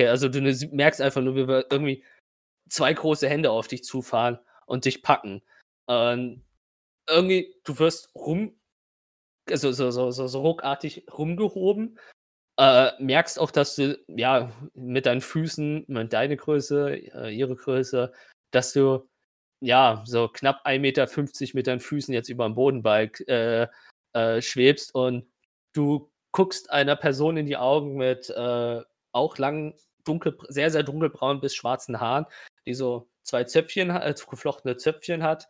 Okay, also du ne- merkst einfach nur, wie wir irgendwie zwei große Hände auf dich zufahren und dich packen. Ähm, irgendwie, du wirst rum, also so, so, so, so ruckartig rumgehoben. Äh, merkst auch, dass du, ja, mit deinen Füßen, mit deine Größe, äh, ihre Größe, dass du, ja, so knapp 1,50 Meter mit deinen Füßen jetzt über dem Bodenbalk äh, äh, schwebst und du guckst einer Person in die Augen mit äh, auch langen, dunkel, sehr, sehr dunkelbraunen bis schwarzen Haaren, die so zwei Zöpfchen, äh, geflochtene Zöpfchen hat,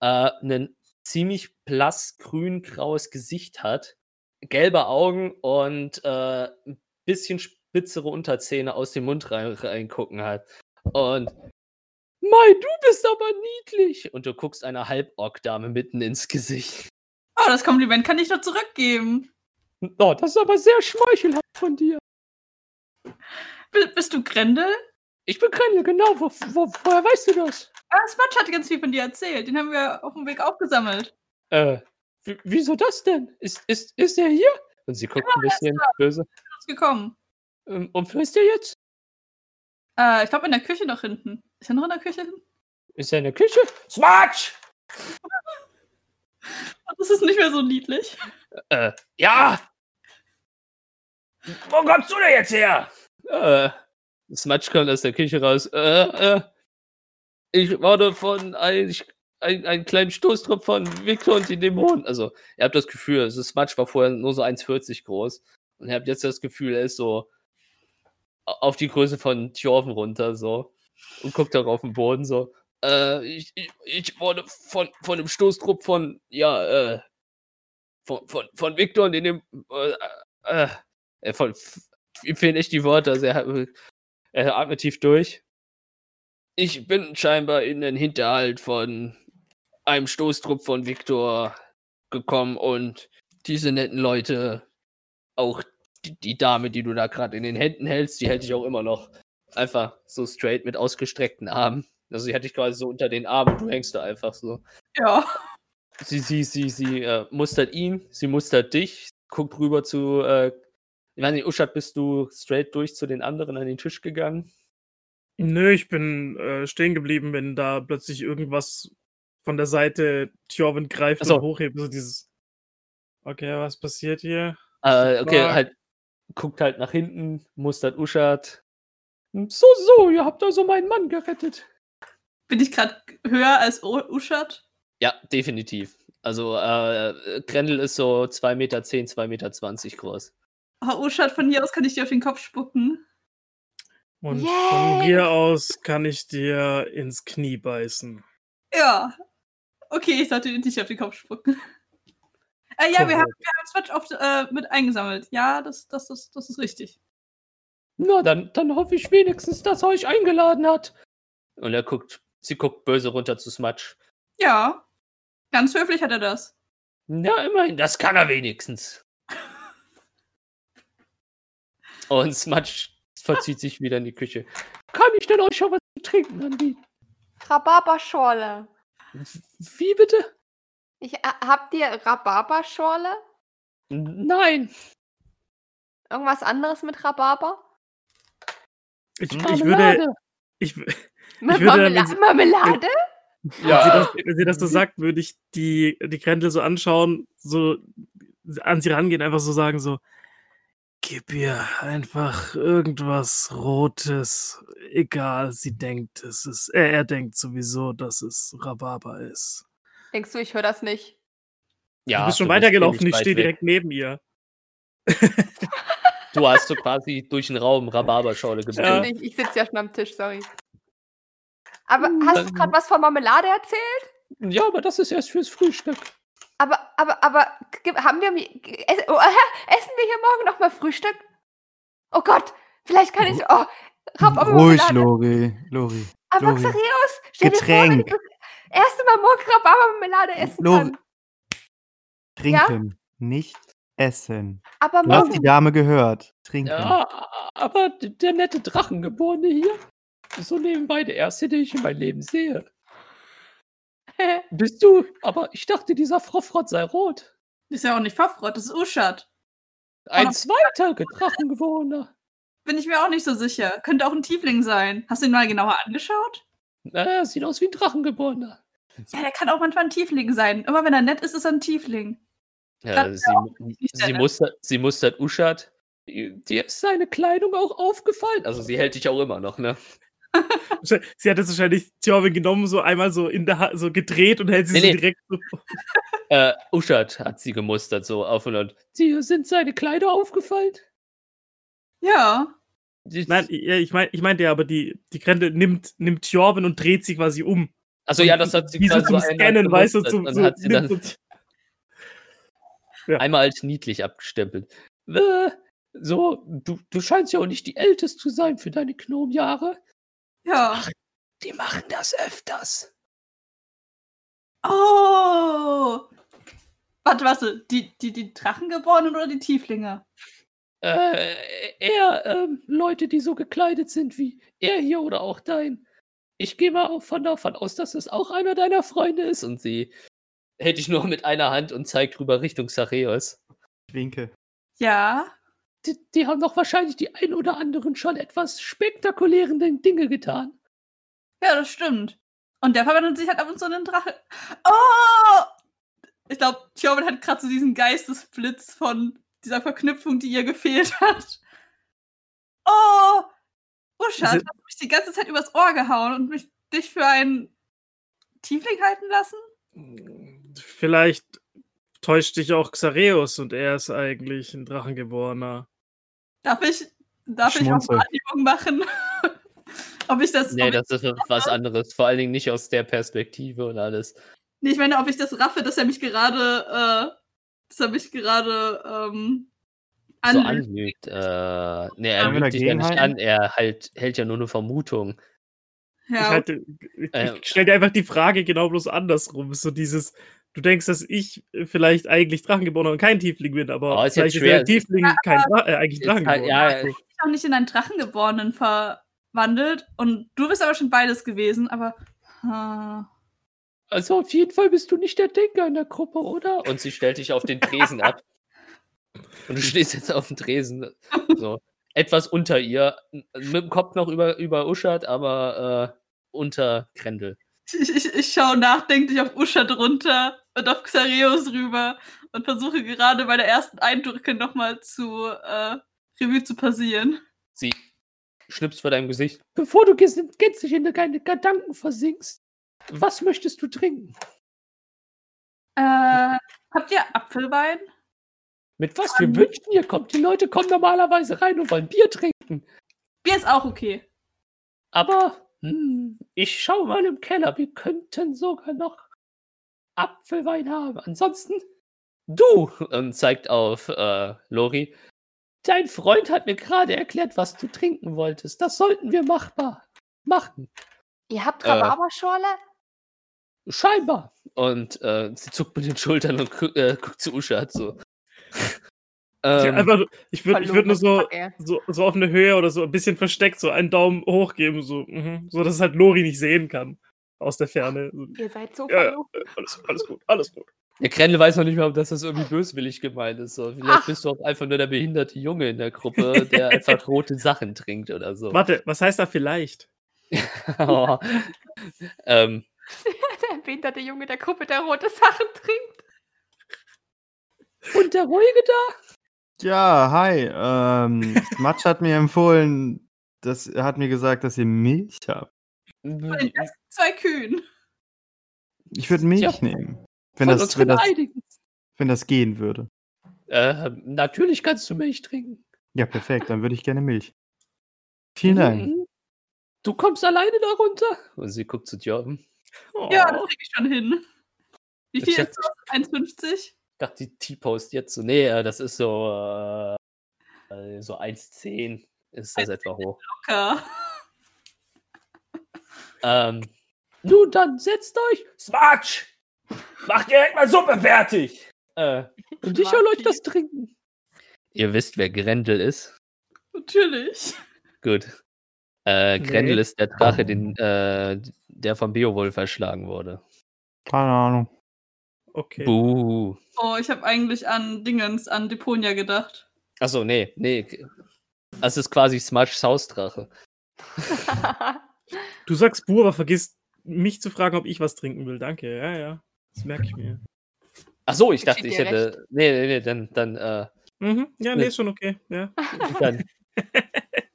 äh, ein ziemlich blass grün-graues Gesicht hat, gelbe Augen und äh, ein bisschen spitzere Unterzähne aus dem Mund rein, reingucken hat. Und Mai, du bist aber niedlich. Und du guckst einer Halborg-Dame mitten ins Gesicht. Oh, das Kompliment kann ich doch zurückgeben. Oh, das ist aber sehr schmeichelhaft von dir. Bist du Grendel? Ich bin Grendel, genau. Wo, wo, woher weißt du das? Ah, Spatsch hat ganz viel von dir erzählt. Den haben wir auf dem Weg aufgesammelt. Äh, wieso das denn? Ist, ist, ist er hier? Und sie guckt ja, ein bisschen böse. Ist gekommen. Ähm, und wo ist er jetzt? Äh, ich glaube in der Küche noch hinten. Ist er noch in der Küche hinten? Ist er in der Küche? Smatsch! das ist nicht mehr so niedlich. Äh, ja! Wo kommst du denn jetzt her? Äh, Smatsch kommt aus der Küche raus. Äh, äh, ich wurde von ein, ein, einen kleinen Stoßtrupp von Victor und die Dämonen. Also, ihr habt das Gefühl, also Smatsch war vorher nur so 1,40 groß. Und ihr habt jetzt das Gefühl, er ist so auf die Größe von Thjorven runter, so. Und guckt auch auf den Boden, so. Äh, ich, ich, ich wurde von, von dem Stoßtrupp von, ja, äh, von, von, von Victor und dem, äh, äh, äh von, ihm fehlen echt die Worte, also er, er atmet tief durch. Ich bin scheinbar in den Hinterhalt von einem Stoßtrupp von Victor gekommen und diese netten Leute, auch die, die Dame, die du da gerade in den Händen hältst, die hätte ich auch immer noch einfach so straight mit ausgestreckten Armen. Also sie hatte ich quasi so unter den Armen, du hängst da einfach so. Ja. Sie, sie, sie, sie äh, mustert ihn, sie mustert dich, guckt rüber zu, äh, ich weiß nicht, Uschat, bist du straight durch zu den anderen an den Tisch gegangen? Nö, ich bin äh, stehen geblieben, wenn da plötzlich irgendwas von der Seite Thjorvin greift so. und hochhebt. So dieses, okay, was passiert hier? Äh, okay, halt, guckt halt nach hinten, mustert Uschat. So, so, ihr habt also meinen Mann gerettet. Bin ich gerade höher als Uschat? Ja, definitiv. Also, äh, Grendel ist so 2,10 Meter, 2,20 Meter groß. Oh, Uschat, von hier aus kann ich dir auf den Kopf spucken. Und Yay! von hier aus kann ich dir ins Knie beißen. Ja. Okay, ich sollte dir nicht auf den Kopf spucken. Äh, ja, wir haben, wir haben Swatch oft äh, mit eingesammelt. Ja, das, das, das, das ist richtig. Na, dann, dann hoffe ich wenigstens, dass er euch eingeladen hat. Und er guckt, sie guckt böse runter zu Smudge. Ja, ganz höflich hat er das. Na, immerhin, das kann er wenigstens. Und Smudge verzieht sich wieder in die Küche. Kann ich denn euch schon was zu trinken anbieten? Rhabarberschorle. Wie bitte? Ich, äh, habt ihr Rhabarberschorle? Nein. Irgendwas anderes mit Rhabarber? Ich, ich würde. Ich, mit ich würde, Marmela Marmelade? Ja. Wenn sie, das, wenn sie das so sagt, würde ich die, die Kräntel so anschauen, so an sie rangehen, einfach so sagen, so, Gib ihr einfach irgendwas Rotes. Egal, sie denkt, es ist. Er, er denkt sowieso, dass es Rhabarber ist. Denkst du, ich höre das nicht? Ja. Du bist schon weitergelaufen, ich stehe direkt neben ihr. du hast so quasi durch den Raum Rhabarberschorle gebracht. Ja. Ich, ich sitze ja schon am Tisch, sorry. Aber hm, hast du gerade was von Marmelade erzählt? Ja, aber das ist erst fürs Frühstück. Aber, aber, aber, haben wir, oh, essen wir hier morgen noch mal Frühstück? Oh Gott, vielleicht kann ich, oh, Ruhig, Lori, Lori. Aber Lori. Xareus, stell Getränk. dir vor, das erste Mal morgen Rhabarbermarmelade essen Lori. kann. Trinken, ja? nicht essen. Aber du hast die Dame gehört. Trinken. Ja, aber der nette Drachengeborene hier, so nebenbei der erste, den ich in meinem Leben sehe. Bist du? Aber ich dachte, dieser Frofrott sei rot. Ist ja auch nicht Frofrott, das ist Uschat. Ein zweiter Drachengewohner. bin ich mir auch nicht so sicher. Könnte auch ein Tiefling sein. Hast du ihn mal genauer angeschaut? Naja, sieht aus wie ein Drachengeborener. Ja, der kann auch manchmal ein Tiefling sein. Immer wenn er nett ist, ist er ein Tiefling. Ja, sie, sie, mustert, sie mustert Uschat. Dir ist seine Kleidung auch aufgefallen. Also sie hält dich auch immer noch, ne? Sie hat jetzt wahrscheinlich Thorwin genommen, so einmal so in der Hand, so gedreht und hält sie Nee, so nee. direkt so. Äh, Uschat hat sie gemustert, so auf und an. Dir sind seine Kleider aufgefallen? Ja. Die- Nein, ja, ich meine, ich meinte ja, aber die, die Grendel nimmt, nimmt Thorwin und dreht sie quasi um. Also ja, das hat sie Wie so quasi zum einmal Scannen, weißt du, zum, so, hat sie dann so- einmal als niedlich abgestempelt. Äh, so, du, du scheinst ja auch nicht die Älteste zu sein für deine Gnomjahre. Ja. Die machen das öfters. Oh! Warte, warte. Die, die, die Drachengeborenen oder die Tieflinge? Äh, eher ähm, Leute, die so gekleidet sind wie er hier oder auch dein. Ich gehe mal auch von davon aus, dass es auch einer deiner Freunde ist. Und sie hält dich nur mit einer Hand und zeigt rüber Richtung Sareos. Ich winke. Ja. Die, die haben doch wahrscheinlich die ein oder anderen schon etwas spektakulären Dinge getan. Ja, das stimmt. Und der verwandelt sich halt ab und zu in einen Drache. Oh! Ich glaube, Thorvald hat gerade so diesen Geistesblitz von dieser Verknüpfung, die ihr gefehlt hat. Oh! Uschat, hast du mich die ganze Zeit übers Ohr gehauen und mich dich für einen Tiefling halten lassen? Vielleicht täuscht dich auch Xareus und er ist eigentlich ein Drachengeborener. Darf ich, darf ich auch Schmunzel. Wahrnehmung machen? ob ich das. Nee, ich, das ist was anderes. Vor allen Dingen nicht aus der Perspektive und alles. nee, ich meine, ob ich das raffe, dass er mich gerade. Äh, dass er mich gerade. Ähm, So anlügt. Äh, nee, er lügt dich ja nicht an. Er halt, hält ja nur eine Vermutung. Ich, Ja, halte, ich, Äh, ich stelle dir einfach die Frage genau bloß andersrum. So dieses, du denkst, dass ich vielleicht eigentlich Drachengeborener und kein Tiefling bin, aber Oh, ist vielleicht ist der Tiefling kein Dra äh, eigentlich Ist halt- Drachengeborener. ja, mich auch nicht in einen Drachengeborenen verwandelt. Und du bist aber schon beides gewesen, aber. äh, Also auf jeden Fall bist du nicht der Denker in der Gruppe, oder? Und sie stellt dich auf den Tresen ab. Und du stehst jetzt auf dem Tresen. So. Etwas unter ihr. Mit dem Kopf noch über, über Uschat, aber äh, unter Grendel. Ich, ich, ich schaue nachdenklich auf Usha drunter und auf Xareus rüber und versuche gerade meine ersten Eindrücke nochmal zu äh, Revue zu passieren. Sie schnippst vor deinem Gesicht. Bevor du gänzlich in deine Gedanken versinkst, was möchtest du trinken? Äh, habt ihr Apfelwein? Mit was für Wünschen ihr kommt? Die Leute kommen normalerweise rein und wollen Bier trinken. Bier ist auch okay. Aber hm, ich schaue mal im Keller. Wir könnten sogar noch Apfelwein haben. Ansonsten du und zeigt auf äh, Lori. Dein Freund hat mir gerade erklärt, was du trinken wolltest. Das sollten wir machbar machen. Ihr habt Äh. Rhabarberschorle? Scheinbar. Und äh, sie zuckt mit den Schultern und gu äh, guckt zu Uschat so. Ich, ähm, einfach, ich würde ich würd nur so, so, so auf eine Höhe oder so ein bisschen versteckt, so einen Daumen hoch geben, so, mhm, so dass es halt Lori nicht sehen kann. Aus der Ferne. Ihr seid so Ja, alles, alles gut, alles gut. der Krendel weiß noch nicht mal, ob das das irgendwie böswillig gemeint ist. So. Vielleicht Ach. bist du auch einfach nur der behinderte Junge in der Gruppe, der einfach rote Sachen trinkt oder so. Warte, was heißt da vielleicht? Oh. ähm, Der behinderte Junge der Gruppe, der rote Sachen trinkt. und der Ruhige da? Ja, hi. Ähm, Matsch hat mir empfohlen, das, er hat mir gesagt, dass ihr Milch habt. Von den ersten zwei Kühen. Ich würde Milch Tja. nehmen. Wenn das, wenn, das, wenn das gehen würde. Äh, natürlich kannst du Milch trinken. Ja, perfekt, dann würde ich gerne Milch. Vielen Dank. Mhm. Du kommst alleine da runter? Und sie guckt zu Jorben. Ja, Oh. das kriege ich schon hin. Wie Ich viel dachte- ist das? 1,50? Ich dachte, die T-Post jetzt so. Nee, äh, das ist so, äh, äh, so 1,10 ist das etwa hoch. Locker. Ähm, nun dann, setzt euch. Smatsch! Macht direkt mal Suppe fertig! Äh, und ich soll euch das trinken. Ihr wisst, wer Grendel ist? Natürlich. Gut. Äh, Grendel Nee. ist der Drache, den, äh, der vom Beowulf erschlagen wurde. Keine Ahnung. Okay. Buh. Oh, ich habe eigentlich an Dingens, an Deponia gedacht. Achso, nee, nee. Das ist quasi Smudge Hausdrache. Du sagst Bu, aber vergisst mich zu fragen, ob ich was trinken will. Danke, ja, ja. Das merke ich mir. Ach so, ich Ich dachte, ich hätte. Nee, nee, nee, dann, dann, äh, Mhm. Ja, Nee. nee, ist schon okay. Ja. dann.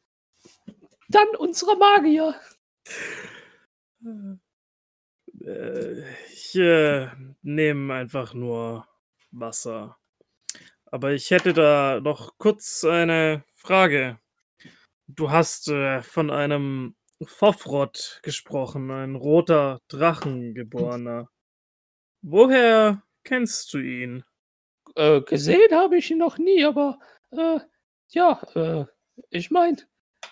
dann unsere Magier. Äh, ich äh, nehme einfach nur Wasser. Aber ich hätte da noch kurz eine Frage. Du hast äh, von einem Fofrot gesprochen, ein roter Drachengeborener. Woher kennst du ihn? Äh, gesehen habe ich ihn noch nie, aber äh, ja, äh, ich meine,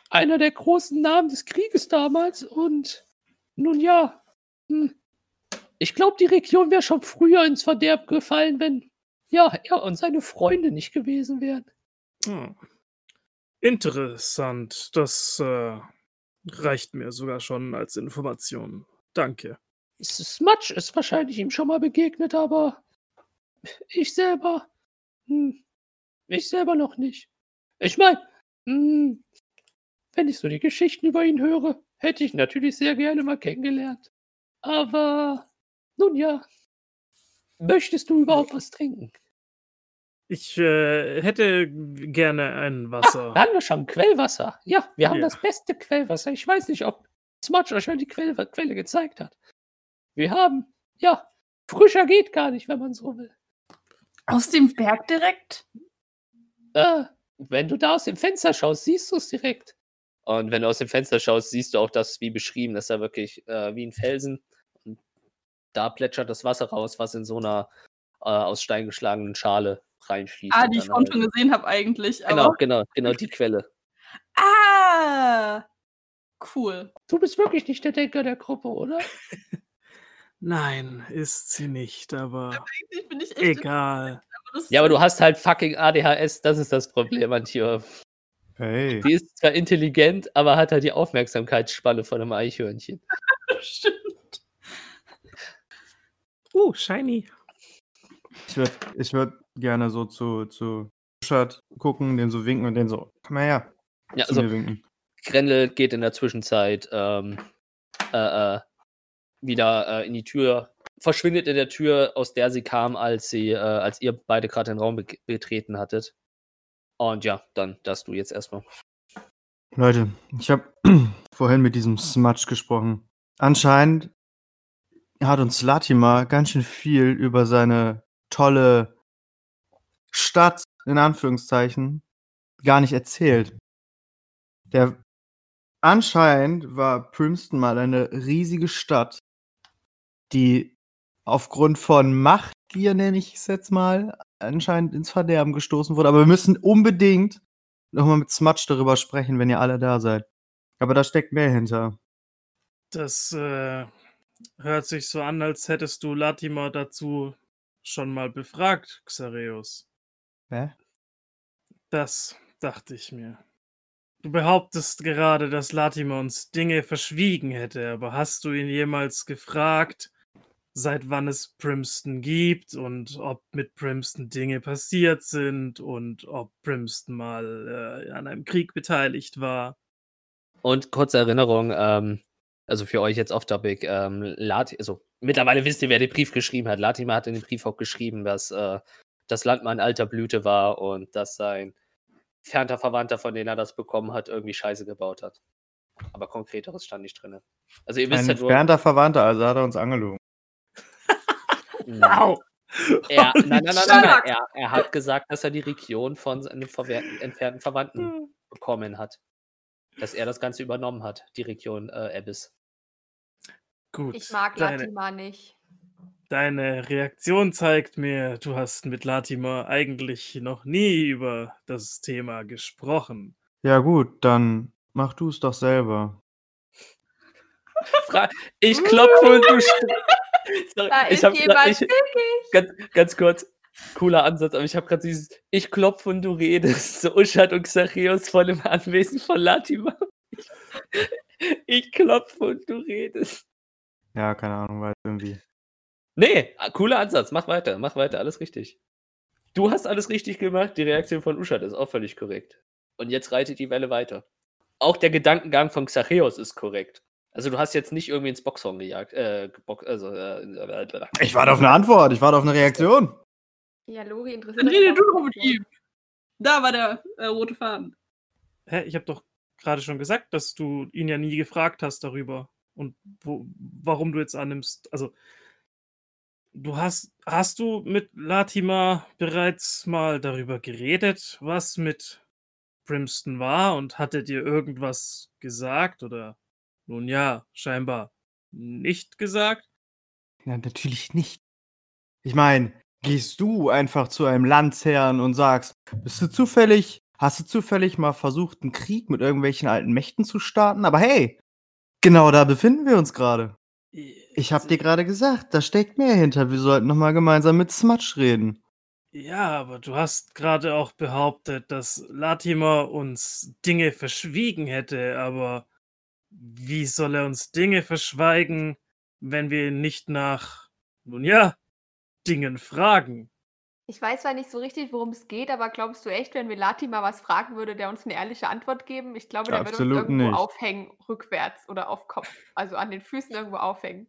einer der großen Namen des Krieges damals und nun ja, hm, ich glaube, die Region wäre schon früher ins Verderb gefallen, wenn ja, er und seine Freunde nicht gewesen wären. Hm. Interessant. Das äh, reicht mir sogar schon als Information. Danke. Smudge ist wahrscheinlich ihm schon mal begegnet, aber ich selber, hm, ich selber noch nicht. Ich meine, hm, wenn ich so die Geschichten über ihn höre, hätte ich natürlich sehr gerne mal kennengelernt. Aber nun ja, möchtest du überhaupt was trinken? Ich äh, hätte gerne ein Wasser. da haben wir schon Quellwasser. Ja, wir haben Ja. das beste Quellwasser. Ich weiß nicht, ob Smudge euch schon die Quelle, Quelle gezeigt hat. Wir haben, ja, frischer geht gar nicht, wenn man so will. Aus dem Berg direkt? Äh, wenn du da aus dem Fenster schaust, siehst du es direkt. Und wenn du aus dem Fenster schaust, siehst du auch das, wie beschrieben, das ist da wirklich äh, wie ein Felsen. Und da plätschert das Wasser raus, was in so einer äh, aus Stein geschlagenen Schale reinfließt. Ah, die ich vorhin halt- schon gesehen habe eigentlich. Genau, Aber genau, genau, die Quelle. Ah! Cool. Du bist wirklich nicht der Denker der Gruppe, oder? Nein, ist sie nicht, aber Eigentlich bin ich echt. egal. das Ja, aber du hast halt fucking ADHS, das ist das Problem an Tio. Hey. Die ist zwar intelligent, aber hat halt die Aufmerksamkeitsspanne von einem Eichhörnchen. Stimmt. Uh, shiny. Ich würde ich würd gerne so zu, zu Shirt gucken, den so winken und den so, komm mal her, Ja, also. Grendel geht in der Zwischenzeit ähm, äh, äh, wieder äh, in die Tür, verschwindet in der Tür, aus der sie kam, als sie, äh, als ihr beide gerade den Raum be betreten hattet. Und ja, dann darfst du jetzt erstmal. Leute, ich habe vorhin mit diesem Smudge gesprochen. Anscheinend hat uns Latimer ganz schön viel über seine tolle Stadt, in Anführungszeichen, gar nicht erzählt. Der anscheinend war Primston mal eine riesige Stadt, die aufgrund von Machtgier, nenne ich es jetzt mal, anscheinend ins Verderben gestoßen wurde. Aber wir müssen unbedingt nochmal mit Smudge darüber sprechen, wenn ihr alle da seid. Aber da steckt mehr hinter. Das äh, hört sich so an, als hättest du Latimer dazu schon mal befragt, Xareus. Hä? Das dachte ich mir. Du behauptest gerade, dass Latimer uns Dinge verschwiegen hätte, aber hast du ihn jemals gefragt, seit wann es Primston gibt und ob mit Primston Dinge passiert sind und ob Primston mal äh, an einem Krieg beteiligt war? Und kurze Erinnerung, ähm, also für euch jetzt off-topic, ähm, also mittlerweile wisst ihr, wer den Brief geschrieben hat. Latimer hat in dem Brief auch geschrieben, dass äh, das Land mal in alter Blüte war und dass sein fernter Verwandter, von dem er das bekommen hat, irgendwie Scheiße gebaut hat. Aber konkreteres stand nicht drin. Also ihr wisst Ein ja nur, entfernter Verwandter, also hat er uns angelogen. Mh, Au! er, Holy nein, nein, nein, nein, nein, er, er hat gesagt, dass er die Region von seinem verwehr- entfernten Verwandten bekommen hat. Dass er das Ganze übernommen hat, die Region äh, Abyss. Gut. Ich mag Latima nicht. Deine Reaktion zeigt mir, du hast mit Latimer eigentlich noch nie über das Thema gesprochen. Ja, gut, dann mach du es doch selber. Ich klopfe und du Sorry, Da ich ist jemand ich, wirklich. ganz, ganz kurz, cooler Ansatz, aber ich habe gerade dieses Ich klopfe und du redest, so Uschat und Xachios vor dem Anwesen von Latimer. Ich, ich klopfe und du redest. Ja, keine Ahnung, weiß irgendwie. Nee, ah, cooler Ansatz, mach weiter, mach weiter, alles richtig. Du hast alles richtig gemacht, die Reaktion von Uschat ist auch völlig korrekt. Und jetzt reitet die Welle weiter. Auch der Gedankengang von Xacheos ist korrekt. Also du hast jetzt nicht irgendwie ins Boxhorn gejagt. Äh, gebox also, äh, Ich warte auf eine Antwort, ich warte auf eine Reaktion. Ja, Lori interessiert. Dann rede du doch mit ihm. Da war der äh, rote Faden. Hä, ich habe doch gerade schon gesagt, dass du ihn ja nie gefragt hast darüber und wo, warum du jetzt annimmst. Also, du hast, hast du mit Latima bereits mal darüber geredet, was mit Brimston war und hat er dir irgendwas gesagt oder nun ja, scheinbar nicht gesagt? Ja, natürlich nicht. Ich meine, gehst du einfach zu einem Landsherrn und sagst, bist du zufällig, hast du zufällig mal versucht, einen Krieg mit irgendwelchen alten Mächten zu starten? Aber hey, genau da befinden wir uns gerade. Ich hab dir gerade gesagt, da steckt mehr hinter. Wir sollten noch mal gemeinsam mit Smudge reden. Ja, aber du hast gerade auch behauptet, dass Latimer uns Dinge verschwiegen hätte, aber wie soll er uns Dinge verschweigen, wenn wir ihn nicht nach, nun ja, Dingen fragen? Ich weiß zwar nicht so richtig, worum es geht, aber glaubst du echt, wenn wir Lati mal was fragen würde, der uns eine ehrliche Antwort geben? Ich glaube, der würde uns Absolut irgendwo nicht. aufhängen, rückwärts oder auf Kopf, also an den Füßen irgendwo aufhängen.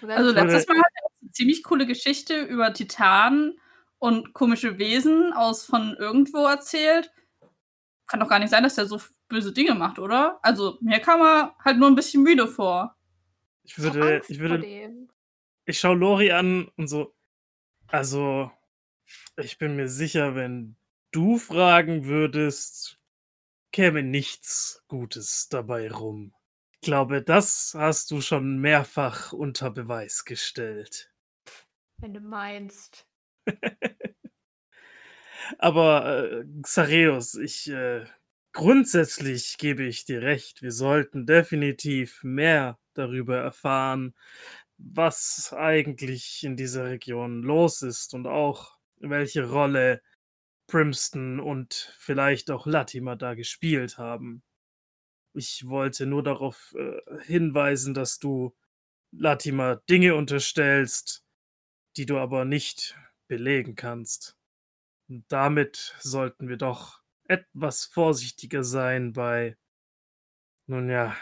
Und dann Also letztes Mal hat er uns eine ziemlich coole Geschichte über Titanen und komische Wesen aus von irgendwo erzählt. Kann doch gar nicht sein, dass der so böse Dinge macht, oder? Also mir kam er halt nur ein bisschen müde vor. Ich ich würde, Angst ich vor würde, dem. ich schaue Lori an und so, also, ich bin mir sicher, wenn du fragen würdest, käme nichts Gutes dabei rum. Ich glaube, das hast du schon mehrfach unter Beweis gestellt. Wenn du meinst. Aber äh, Xareus, ich äh, grundsätzlich gebe ich dir recht. Wir sollten definitiv mehr darüber erfahren, was eigentlich in dieser Region los ist und auch welche Rolle Primston und vielleicht auch Latimer da gespielt haben. Ich wollte nur darauf äh, hinweisen, dass du Latimer Dinge unterstellst, die du aber nicht belegen kannst. Und damit sollten wir doch etwas vorsichtiger sein bei, nun ja,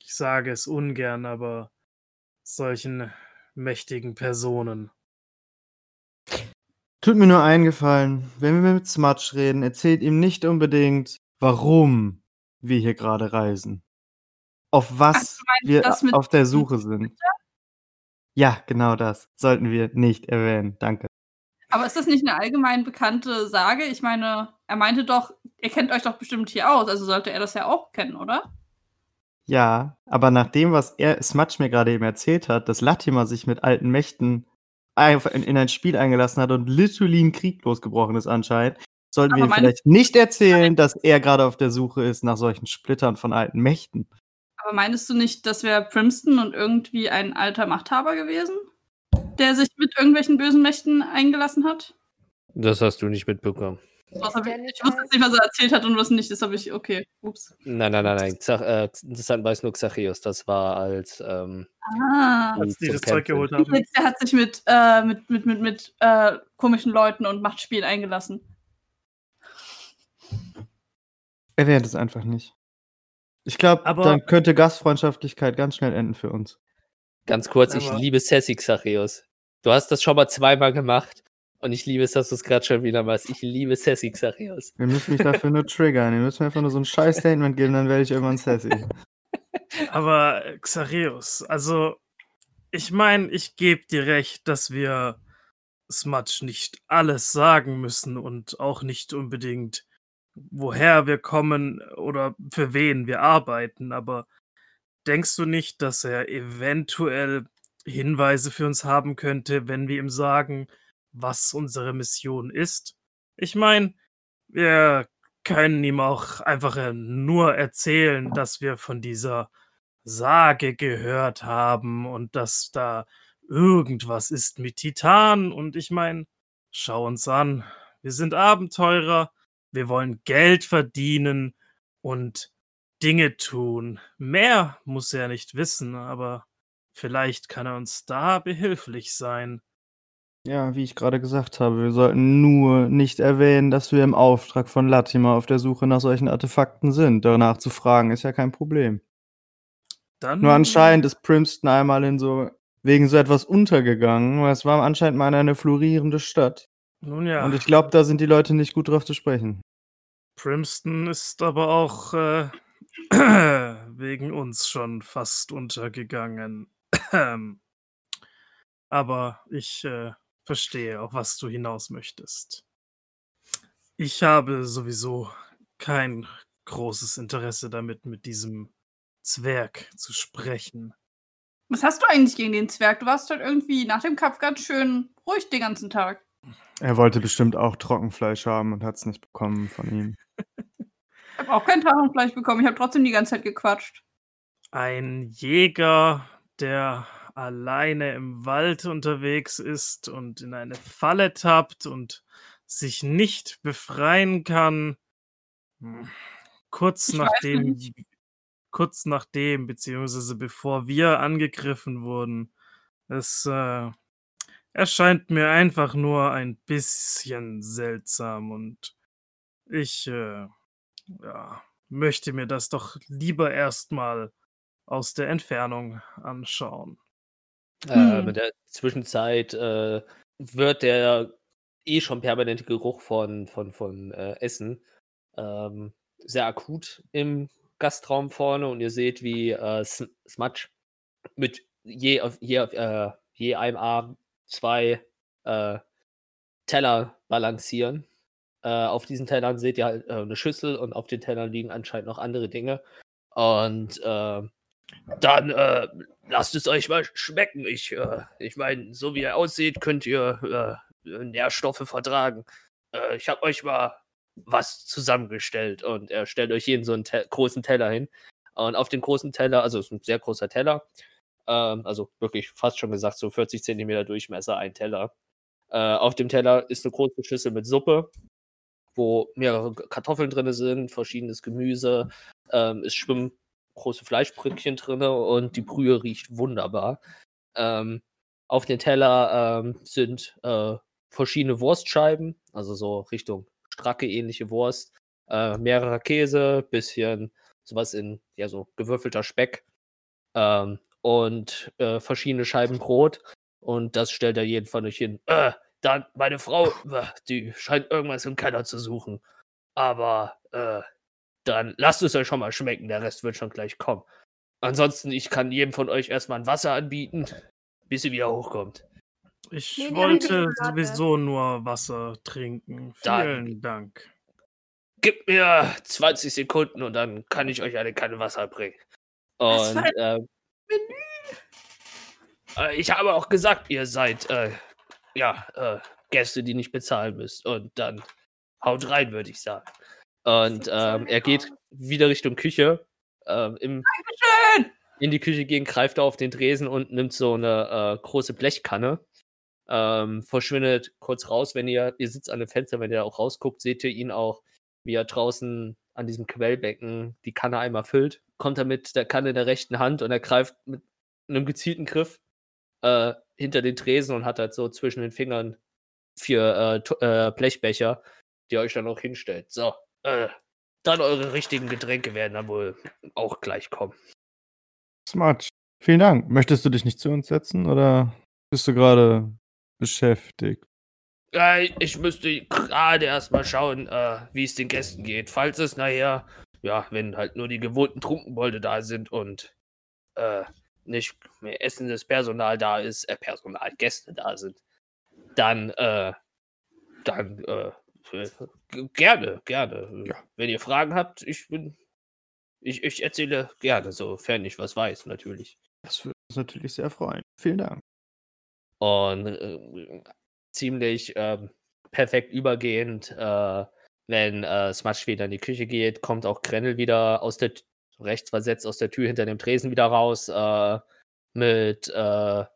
ich sage es ungern, aber solchen mächtigen Personen. Tut mir nur einen Gefallen, wenn wir mit Smudge reden, erzählt ihm nicht unbedingt, warum wir hier gerade reisen. Auf was du meinst wir auf der Suche sind. Ja, genau das. Sollten wir nicht erwähnen. Danke. Aber ist das nicht eine allgemein bekannte Sage? Ich meine, er meinte doch, ihr kennt euch doch bestimmt hier aus, also sollte er das ja auch kennen, oder? Ja, aber nach dem, was er Smudge mir gerade eben erzählt hat, dass Latimer sich mit alten Mächten in, in ein Spiel eingelassen hat und literally ein Krieg losgebrochen ist anscheinend, sollten Aber wir vielleicht nicht erzählen, dass er gerade auf der Suche ist nach solchen Splittern von alten Mächten. Aber meinst du nicht, das wäre Primston und irgendwie ein alter Machthaber gewesen? Der sich mit irgendwelchen bösen Mächten eingelassen hat? Das hast du nicht mitbekommen. Was hab ich, wusste jetzt nicht, was er erzählt hat und was nicht. Das habe ich, okay, ups. Nein, nein, nein, nein. Zach, äh, das hat- weiß nur Xachios. Das war als ähm, Ah. die Als die das Zeug geholt haben. Jetzt, der hat sich mit, äh, mit, mit, mit, mit äh, komischen Leuten und Machtspielen eingelassen. Erwähnt es einfach nicht. Ich glaube, dann könnte Gastfreundschaftlichkeit ganz schnell enden für uns. Ganz kurz, ich liebe Sassy Xachios. Du hast das schon mal zweimal gemacht und ich liebe es, dass du es gerade schon wieder machst. Ich liebe Sassy Xachios. Wir müssen mich dafür nur triggern. Ihr müsst mir einfach nur so ein scheiß Statement geben, dann werde ich irgendwann sassy. Aber äh, Xareus, also ich meine, ich gebe dir recht, dass wir Smudge nicht alles sagen müssen und auch nicht unbedingt, woher wir kommen oder für wen wir arbeiten. Aber denkst du nicht, dass er eventuell Hinweise für uns haben könnte, wenn wir ihm sagen, was unsere Mission ist? Ich meine, wir können ihm auch einfach äh, nur erzählen, dass wir von dieser Sage gehört haben und dass da irgendwas ist mit Titan. Und ich meine, schau uns an. Wir sind Abenteurer, wir wollen Geld verdienen und Dinge tun. Mehr muss er nicht wissen, aber vielleicht kann er uns da behilflich sein. Ja, wie ich gerade gesagt habe, wir sollten nur nicht erwähnen, dass wir im Auftrag von Latimer auf der Suche nach solchen Artefakten sind. Danach zu fragen, ist ja kein Problem. Dann Nur anscheinend ist Primston einmal in so wegen so etwas untergegangen, weil es war anscheinend mal eine florierende Stadt. Nun ja, Und ich glaube, da sind die Leute nicht gut drauf zu sprechen. Primston ist aber auch äh, wegen uns schon fast untergegangen. aber ich äh, verstehe, auf was du hinaus möchtest. Ich habe sowieso kein großes Interesse damit, mit diesem Zwerg zu sprechen. Was hast du eigentlich gegen den Zwerg? Du warst halt irgendwie nach dem Kampf ganz schön ruhig den ganzen Tag. Er wollte bestimmt auch Trockenfleisch haben und hat es nicht bekommen von ihm. Ich habe auch kein Drachenfleisch bekommen. Ich habe trotzdem die ganze Zeit gequatscht. Ein Jäger, der alleine im Wald unterwegs ist und in eine Falle tappt und sich nicht befreien kann. Hm. Kurz Ich nachdem, kurz nachdem, beziehungsweise bevor wir angegriffen wurden, es äh, erscheint mir einfach nur ein bisschen seltsam und ich äh, ja, möchte mir das doch lieber erstmal aus der Entfernung anschauen. Äh, Hm. in der Zwischenzeit äh, wird der eh schon permanente Geruch von, von, von äh, Essen ähm, sehr akut im Gastraum vorne und ihr seht, wie äh, Sm- Smudge mit je, auf, je, auf, äh, je einem Arm zwei äh, Teller balancieren. Äh, auf diesen Tellern seht ihr halt äh, eine Schüssel und auf den Tellern liegen anscheinend noch andere Dinge. Und äh, dann äh, lasst es euch mal schmecken. Ich, äh, ich meine, so wie er aussieht, könnt ihr äh, Nährstoffe vertragen. Äh, ich habe euch mal was zusammengestellt und er stellt euch jeden so einen te großen Teller hin. Und auf dem großen Teller, also es ist ein sehr großer Teller, ähm, also wirklich fast schon gesagt, so 40 Zentimeter Durchmesser, ein Teller. Äh, auf dem Teller ist eine große Schüssel mit Suppe, wo mehrere Kartoffeln drin sind, verschiedenes Gemüse. Ähm, es schwimmen große Fleischbrückchen drin und die Brühe riecht wunderbar. Ähm, auf dem Teller ähm, sind äh, verschiedene Wurstscheiben, also so Richtung Stracke ähnliche Wurst, äh, mehrerer Käse, bisschen sowas in, ja, so gewürfelter Speck ähm, und äh, verschiedene Scheiben Brot. Und das stellt er jeden von euch hin. Äh, dann, meine Frau, äh, die scheint irgendwas im Keller zu suchen. Aber äh, dann lasst es euch schon mal schmecken, der Rest wird schon gleich kommen. Ansonsten, ich kann jedem von euch erstmal ein Wasser anbieten, bis ihr wieder hochkommt. Ich Nee, wollte sowieso nur Wasser trinken. Dann- Vielen Dank. Gib mir 20 Sekunden und dann kann ich euch eine Kanne Wasser bringen. Und ein ähm, äh, ich habe auch gesagt, ihr seid äh, ja äh, Gäste, die nicht bezahlen müsst. Und dann haut rein, würde ich sagen. Und ähm, er geht wieder Richtung Küche. Ähm, im, in die Küche gehen, greift er auf den Tresen und nimmt so eine äh, große Blechkanne. Ähm, verschwindet kurz raus, wenn ihr, ihr sitzt an dem Fenster, wenn ihr auch rausguckt, seht ihr ihn auch, wie er draußen an diesem Quellbecken die Kanne einmal füllt. Kommt er mit der Kanne in der rechten Hand und er greift mit einem gezielten Griff äh, hinter den Tresen und hat halt so zwischen den Fingern vier äh, äh, Blechbecher, die er euch dann auch hinstellt. So, äh, dann eure richtigen Getränke werden dann wohl auch gleich kommen. Smudge, vielen Dank. Möchtest du dich nicht zu uns setzen oder bist du gerade beschäftigt? Ja, ich müsste gerade erstmal schauen, äh, wie es den Gästen geht. Falls es nachher, ja, wenn halt nur die gewohnten Trunkenbolde da sind und äh, nicht mehr essendes Personal da ist, äh, Personal, Gäste da sind, dann, äh, dann, äh, äh, gerne, gerne. Ja. Wenn ihr Fragen habt, ich bin, ich, ich erzähle gerne, sofern ich was weiß, natürlich. Das würde uns natürlich sehr freuen. Vielen Dank. Und äh, ziemlich ähm, perfekt übergehend, äh, wenn äh, Smash wieder in die Küche geht, kommt auch Grendel wieder aus der rechts versetzt aus der Tür hinter dem Tresen wieder raus äh, mit äh, äh,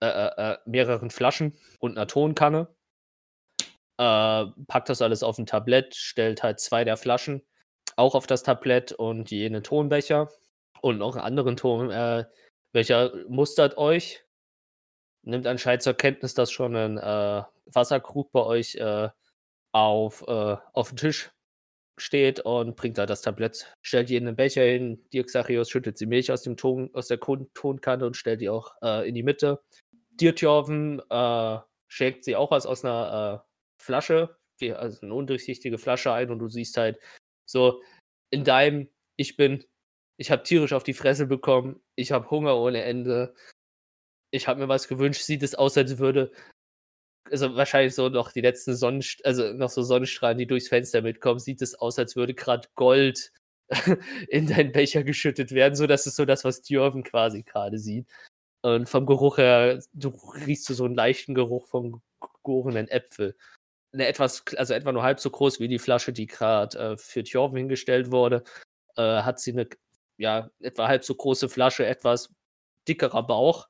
äh, äh, mehreren Flaschen und einer Tonkanne. Äh, packt das alles auf ein Tablett, stellt halt zwei der Flaschen auch auf das Tablett und jene Tonbecher und noch einen anderen Ton. Äh, mustert euch? nimmt anscheinend zur Kenntnis, dass schon ein äh, Wasserkrug bei euch äh, auf, äh, auf den Tisch steht und bringt da das Tablett, stellt die in Becher hin. Dirk Sachios schüttet die Milch aus, dem Ton, aus der Ton Tonkanne und stellt die auch äh, in die Mitte. Dirtjorven äh, schenkt sie auch was aus einer äh, Flasche, also eine undurchsichtige Flasche ein und du siehst halt so in deinem, ich bin, ich habe tierisch auf die Fresse bekommen, ich habe Hunger ohne Ende, ich habe mir was gewünscht, sieht es aus, als würde also wahrscheinlich so noch die letzten Sonnenstrahlen, also noch so Sonnenstrahlen, die durchs Fenster mitkommen, sieht es aus, als würde gerade Gold in deinen Becher geschüttet werden, so dass es so das, was Djörven quasi gerade sieht. Und vom Geruch her, du riechst so einen leichten Geruch von gegorenen Äpfel. Eine etwas, also etwa nur halb so groß wie die Flasche, die gerade äh, für Tjorven hingestellt wurde, äh, hat sie eine, ja, etwa halb so große Flasche, etwas dickerer Bauch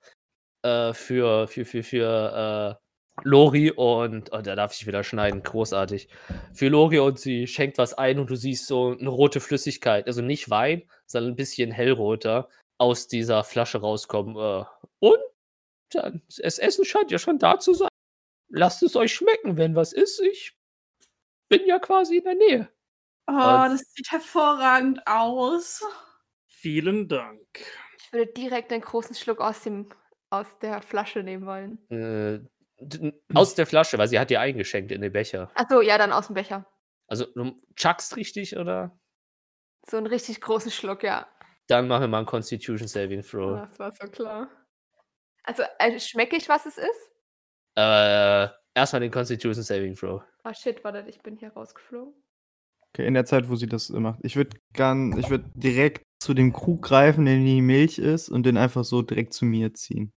äh, für, für, für, für äh, Lori und, oh, da darf ich wieder schneiden, großartig. Für Lori und sie schenkt was ein und du siehst so eine rote Flüssigkeit, also nicht Wein, sondern ein bisschen hellroter aus dieser Flasche rauskommen. Äh, und das Essen scheint ja schon da zu sein. Lasst es euch schmecken, wenn was ist. Ich bin ja quasi in der Nähe. Oh, das sieht hervorragend aus. Vielen Dank. Ich würde direkt einen großen Schluck aus, dem, aus der Flasche nehmen wollen. Äh, aus der Flasche, weil sie hat dir eingeschenkt in den Becher. Achso, ja, dann aus dem Becher. Also du chuckst richtig, oder? So einen richtig großen Schluck, ja. Dann machen wir mal einen Constitution Saving Throw. Das war so klar. Also, äh, schmecke ich, was es ist? Äh, erstmal den Constitution Saving Throw. Ah, shit, warte, ich bin hier rausgeflogen. Okay, in der Zeit, wo sie das macht. Ich würde gern, ich würde direkt zu dem Krug greifen, in dem die Milch ist, und den einfach so direkt zu mir ziehen.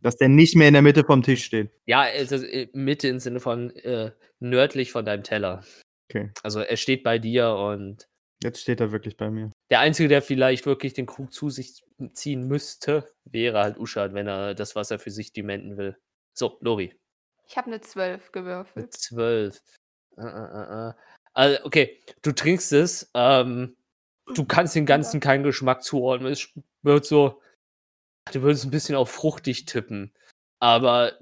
Dass der nicht mehr in der Mitte vom Tisch steht. Ja, also Mitte im Sinne von äh, nördlich von deinem Teller. Okay. Also er steht bei dir und Jetzt steht er wirklich bei mir. der Einzige, der vielleicht wirklich den Krug zu sich ziehen müsste, wäre halt Uschad, wenn er das Wasser für sich dementen will. So, Lori. Ich habe eine 12 Mit gewürfelt. 12. Äh, äh, äh, äh. Also, okay, du trinkst es. Ähm, du kannst den Ganzen keinen Geschmack zuordnen. Es wird so. Du würdest ein bisschen auf fruchtig tippen. Aber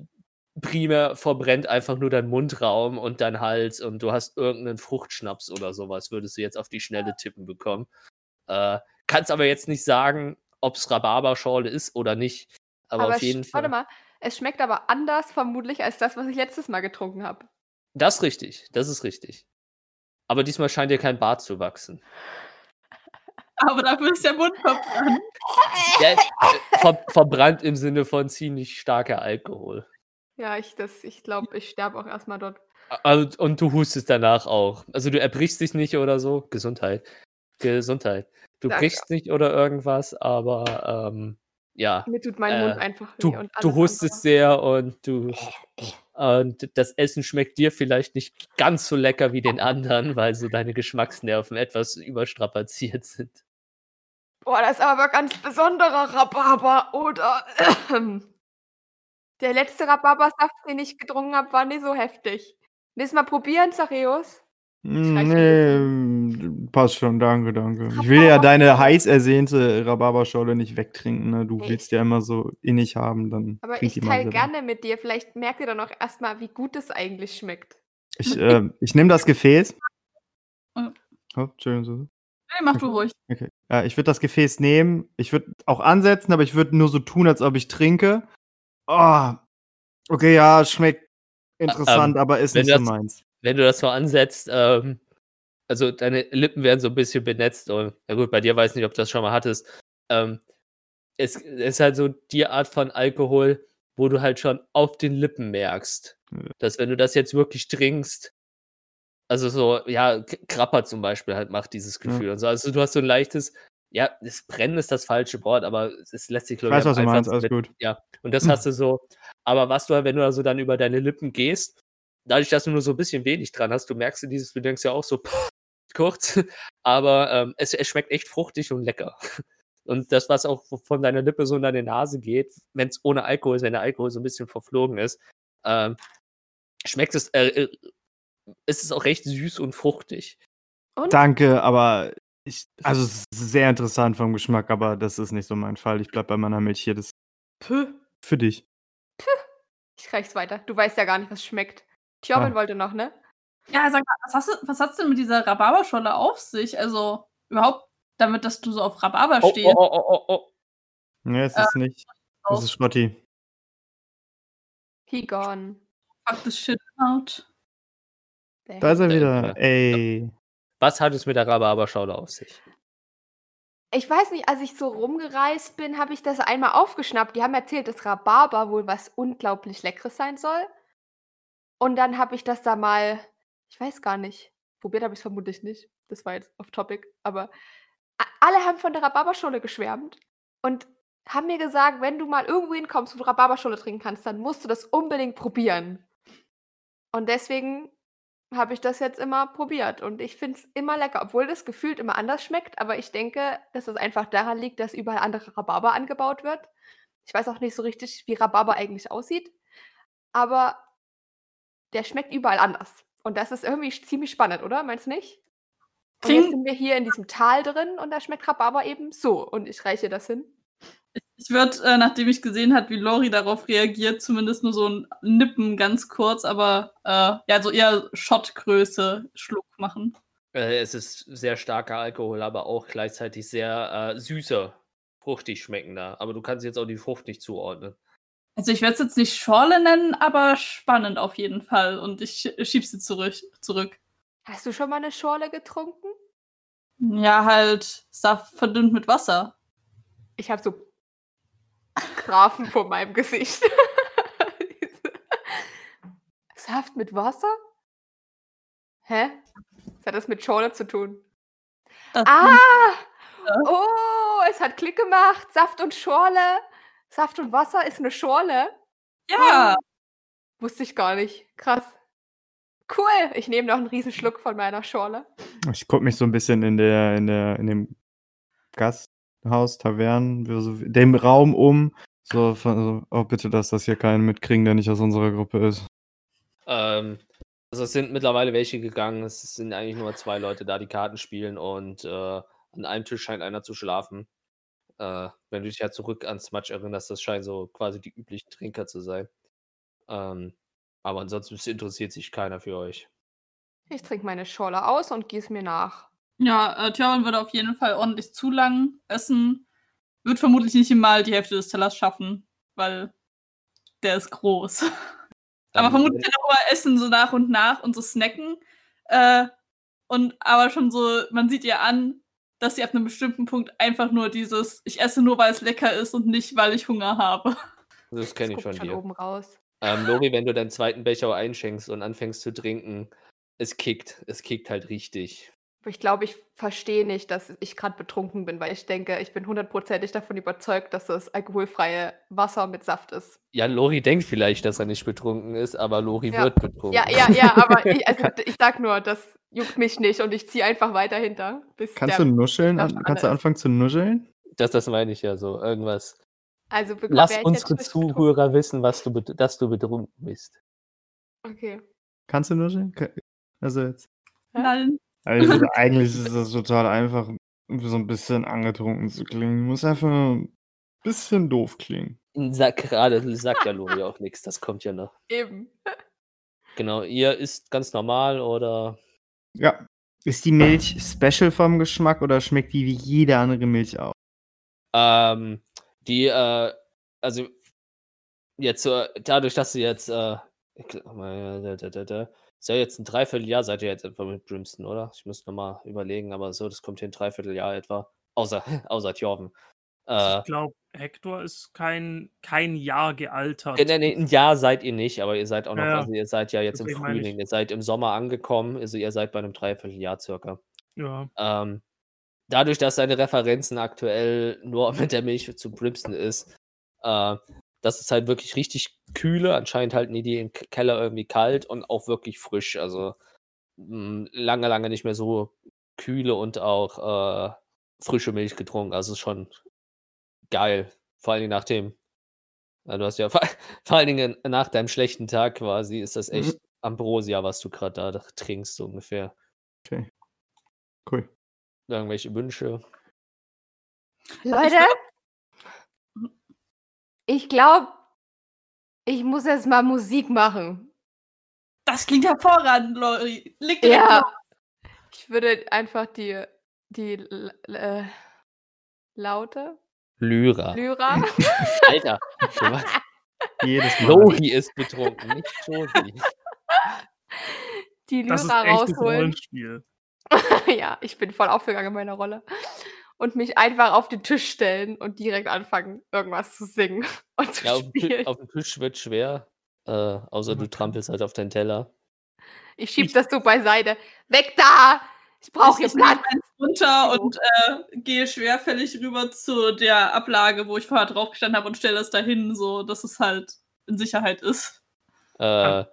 primär verbrennt einfach nur dein Mundraum und dein Hals und du hast irgendeinen Fruchtschnaps oder sowas, würdest du jetzt auf die Schnelle tippen bekommen. Äh, kannst aber jetzt nicht sagen, ob es Rhabarberschorle ist oder nicht. Aber, Aber auf jeden Fall. warte mal, es schmeckt aber anders vermutlich als das, was ich letztes Mal getrunken habe. Das ist richtig, das ist richtig. Aber diesmal scheint dir kein Bart zu wachsen. Aber dafür ist der Mund verbrannt. Ja, äh, ver verbrannt im Sinne von ziemlich starker Alkohol. Ja, ich, das, ich glaube, ich sterbe auch erstmal dort. Also, und du hustest danach auch. Also du erbrichst dich nicht oder so. Gesundheit. Gesundheit. Du Danke. brichst nicht oder irgendwas, aber ähm, ja. Mir tut mein Äh, Mund einfach weh. Du, und du hustest sehr und du und das Essen schmeckt dir vielleicht nicht ganz so lecker wie den anderen, weil so deine Geschmacksnerven etwas überstrapaziert sind. Boah, das ist aber ganz besonderer Rhabarber, oder? Der letzte Rhabarbersaft, den ich getrunken habe, war nicht so heftig. Willst du mal probieren, Zareus? Reicht Nee, passt schon, danke, danke. Ich will ja deine heiß ersehnte Rhabarberschorle nicht wegtrinken, ne? Du Nee. willst ja immer so innig haben, dann Aber ich teile gerne mit dir. Vielleicht merkt ihr dann auch erstmal, wie gut es eigentlich schmeckt. Ich, äh, ich nehme das Gefäß. Oh, Entschuldigung. Susi. Nee, mach du ruhig. Okay. Ja, ich würde das Gefäß nehmen. Ich würde auch ansetzen, aber ich würde nur so tun, als ob ich trinke. Oh, okay, ja, schmeckt interessant, aber ist nicht so meins. Wenn du das so ansetzt, ähm, also deine Lippen werden so ein bisschen benetzt und na gut, bei dir weiß nicht, ob du das schon mal hattest. Ähm, es, es ist halt so die Art von Alkohol, wo du halt schon auf den Lippen merkst, Ja. dass wenn du das jetzt wirklich trinkst, also so, ja, Krapper zum Beispiel halt macht dieses. Gefühl und so. Also du hast so ein leichtes, ja, das Brennen ist das falsche Wort, aber es lässt sich, Ich glaube weiß, am was du meinst, alles mit- gut. Ja, und das hast du so. Aber was du halt, wenn du also dann über deine Lippen gehst, dadurch, dass du nur so ein bisschen wenig dran hast, du merkst du dieses, du denkst ja auch so kurz, aber ähm, es, es schmeckt echt fruchtig und lecker. Und das, was auch von deiner Lippe so in deine Nase geht, wenn es ohne Alkohol ist, wenn der Alkohol so ein bisschen verflogen ist, ähm, schmeckt es, äh, äh, ist es auch recht süß und fruchtig. Und? Danke, aber ich, also es ist sehr interessant vom Geschmack, aber das ist nicht so mein Fall. Ich bleib bei meiner Milch hier. Das Puh. für dich. Ich reich's weiter. Du weißt ja gar nicht, was schmeckt. Tjorben Ah. wollte noch, ne? Ja, sag mal, was hast du, was hat's denn mit dieser Rhabarberscholle auf sich? Also überhaupt damit, dass du so auf Rhabarber Oh, stehst. oh, oh, oh, oh. Nee, es Äh, ist nicht. Es ist Schrotti. He gone. Fuck this shit out. Da ist er Ja, wieder. Ey. Was hat es mit der Rhabarberschale auf sich? Ich weiß nicht, als ich so rumgereist bin, habe ich das einmal aufgeschnappt. Die haben erzählt, dass Rhabarber wohl was unglaublich Leckeres sein soll. Und dann habe ich das da mal, ich weiß gar nicht, probiert habe ich es vermutlich nicht. Das war jetzt off topic. Aber alle haben von der Rhabarberschule geschwärmt und haben mir gesagt, wenn du mal irgendwo hinkommst, du Rhabarberschule trinken kannst, dann musst du das unbedingt probieren. Und deswegen habe ich das jetzt immer probiert und ich finde es immer lecker, obwohl das gefühlt immer anders schmeckt, aber ich denke, dass es einfach daran liegt, dass überall andere Rhabarber angebaut wird. Ich weiß auch nicht so richtig, wie Rhabarber eigentlich aussieht, aber der schmeckt überall anders. Und das ist irgendwie ziemlich spannend, oder? Meinst du nicht? Und jetzt Klingt- sind wir hier in diesem Tal drin und da schmeckt Rhabarber eben so und ich reiche das hin. Ich würde, äh, nachdem ich gesehen habe, wie Lori darauf reagiert, zumindest nur so ein Nippen ganz kurz, aber äh, ja, so eher Schottgröße Schluck machen. Äh, es ist sehr starker Alkohol, aber auch gleichzeitig sehr äh, süßer, fruchtig schmeckender. Aber du kannst jetzt auch die Frucht nicht zuordnen. Also ich werde es jetzt nicht Schorle nennen, aber spannend auf jeden Fall. Und ich sch- schieb sie zurück. zurück. Hast du schon mal eine Schorle getrunken? Ja, halt Saft verdünnt mit Wasser. Ich habe so Grafen vor meinem Gesicht. Saft mit Wasser? Hä? Was hat das mit Schorle zu tun? Das Ah! Oh, es hat Klick gemacht. Saft und Schorle. Saft und Wasser ist eine Schorle. ja, Wusste ich gar nicht. Krass. Cool. Ich nehme noch einen Riesenschluck von meiner Schorle. Ich gucke mich so ein bisschen in der, in der, in dem Gasthaus, Tavernen, so dem Raum um. So, von, so, oh bitte, dass das hier keinen mitkriegen, der nicht aus unserer Gruppe ist. Ähm, also es sind mittlerweile welche gegangen. Es sind eigentlich nur zwei Leute da, die Karten spielen und äh, an einem Tisch scheint einer zu schlafen. Äh, wenn du dich ja zurück ans Match erinnerst, das scheinen so quasi die üblichen Trinker zu sein. Ähm, aber ansonsten interessiert sich keiner für euch. Ich trinke meine Schorle aus und gieße mir nach. ja äh, Tjörn würde auf jeden Fall ordentlich zu lang essen. Wird vermutlich nicht mal die Hälfte des Tellers schaffen, weil der ist groß. Aber Ähm, vermutlich dann auch mal essen so nach und nach und so snacken. Äh, und aber schon so, man sieht ihr an, dass sie ab einem bestimmten Punkt einfach nur dieses, ich esse nur, weil es lecker ist und nicht, weil ich Hunger habe. das kenne ich von dir. oben raus. Ähm, Lori, wenn du deinen zweiten Becher einschenkst und anfängst zu trinken, es kickt. Es kickt halt richtig. Ich glaube, ich verstehe nicht, dass ich gerade betrunken bin, weil ich denke, ich bin hundertprozentig davon überzeugt, dass das alkoholfreie Wasser mit Saft ist. Ja, Lori denkt vielleicht, dass er nicht betrunken ist, aber Lori Ja. wird betrunken. Ja, ja, ja, aber ich, also, ich sag nur, das juckt mich nicht und ich ziehe einfach weiter hinter. Bis Kannst der, du nuscheln? An, kannst du anfangen zu nuscheln? Das, das meine ich ja so. Irgendwas. also Lass unsere Zuhörer wissen, was du, dass du betrunken bist. Okay. Kannst du nuscheln? Also jetzt. Nein. Also eigentlich ist das total einfach, so ein bisschen angetrunken zu klingen. Muss einfach ein bisschen doof klingen. Sag, gerade sagt ja Lori auch nichts, das kommt ja noch. Eben. Genau, ihr isst ganz normal oder. Ja. Ist die Milch special vom Geschmack oder schmeckt die wie jede andere Milch auch? Ähm, die, äh, also jetzt so, dadurch, dass sie jetzt, äh, ist ja jetzt ein Dreivierteljahr, seid ihr jetzt etwa mit Brimston, oder? Ich muss nochmal überlegen, aber so, das kommt hier ein Dreivierteljahr etwa. Außer, außer Tjorven. Äh, ich glaube, Hector ist kein, kein Jahr gealtert. nee, nee, nee, ein Jahr seid ihr nicht, aber ihr seid auch noch, Ja, also ihr seid ja jetzt im. Frühling, ihr seid im Sommer angekommen, also ihr seid bei einem Dreivierteljahr circa. Ja. Ähm, dadurch, dass seine Referenzen aktuell nur mit der Milch zu Brimston ist, äh, das ist halt wirklich richtig kühle, anscheinend halten die die im Keller irgendwie kalt und auch wirklich frisch. Also mh, lange, lange nicht mehr so kühle und auch äh, frische Milch getrunken. Also ist schon geil. Vor allen Dingen nach dem. Du hast ja vor, vor allen Dingen nach deinem schlechten Tag quasi, ist das echt Ambrosia, was du gerade da trinkst, so ungefähr. Okay. Cool. Irgendwelche Wünsche. Leute, ich glaube, Ich muss erst mal Musik machen. Das klingt hervorragend, Lori. Direkt Ja. Ich würde einfach die, die äh, Laute, Lyra. Lyra, Alter. was? Jedes Mal. Lori ist betrunken, nicht Josie. die Das ist Lyra rausholen. Rollenspiel. ja, ich bin voll aufgegangen in meiner Rolle. Und mich einfach auf den Tisch stellen und direkt anfangen, irgendwas zu singen und zu Ja, auf dem, Ti- spielen. auf dem Tisch wird schwer. Äh, außer du trampelst halt auf deinen Teller. Ich schieb das so beiseite. Weg da! Ich brauche hier ich Platz. eins runter und äh, gehe schwerfällig rüber zu der Ablage, wo ich vorher draufgestanden habe und stelle es dahin, so dass es halt in Sicherheit ist. Äh,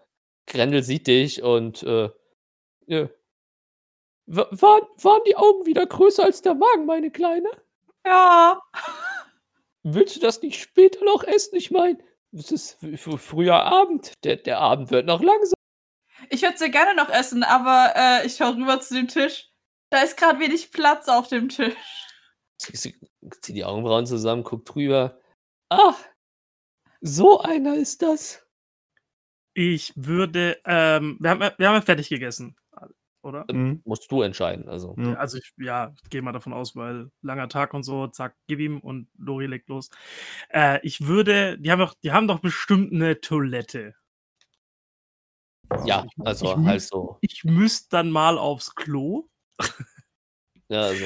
Grendel sieht dich und äh, ja. Wa- waren, die Augen wieder größer als der Magen, meine Kleine? Ja. Willst du das nicht später noch essen? Ich meine, es ist früher Abend. Der, der Abend wird noch langsam. Ich würde sehr gerne noch essen, aber äh, ich schaue rüber zu dem Tisch. Da ist gerade wenig Platz auf dem Tisch. Sie, sie zieht die Augenbrauen zusammen, guckt drüber. Ah, so einer ist das. Ich würde, ähm, wir haben, wir haben ja fertig gegessen, oder? Mhm. Musst du entscheiden. Also. Mhm. Also ich, ja, ich gehe mal davon aus, weil langer Tag und so, zack, gib ihm und Lori legt los. Äh, ich würde, die haben doch, die haben doch bestimmt eine Toilette. Ja, Ich- also ich halt so. Ich müsste dann mal aufs Klo. Ja, also.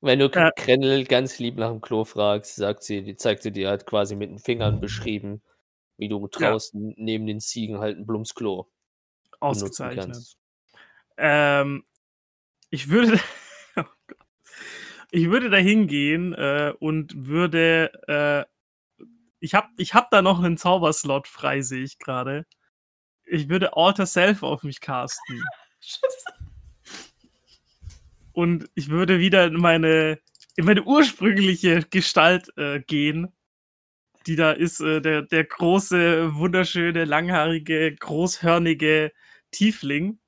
Wenn du Ja. Krennel ganz lieb nach dem Klo fragst, sagt sie, die zeigt sie dir halt quasi mit den Fingern beschrieben, wie du draußen neben den Ziegen halt ein Blumsklo Ausgezeichnet. Ähm, ich würde, oh ich würde da hingehen äh, und würde, äh, ich habe ich hab da noch einen Zauberslot frei, sehe ich gerade. Ich würde Alter Self auf mich casten. Und ich würde wieder in meine, in meine ursprüngliche Gestalt äh, gehen. Die da ist, äh, der, der große, wunderschöne, langhaarige, großhörnige Tiefling.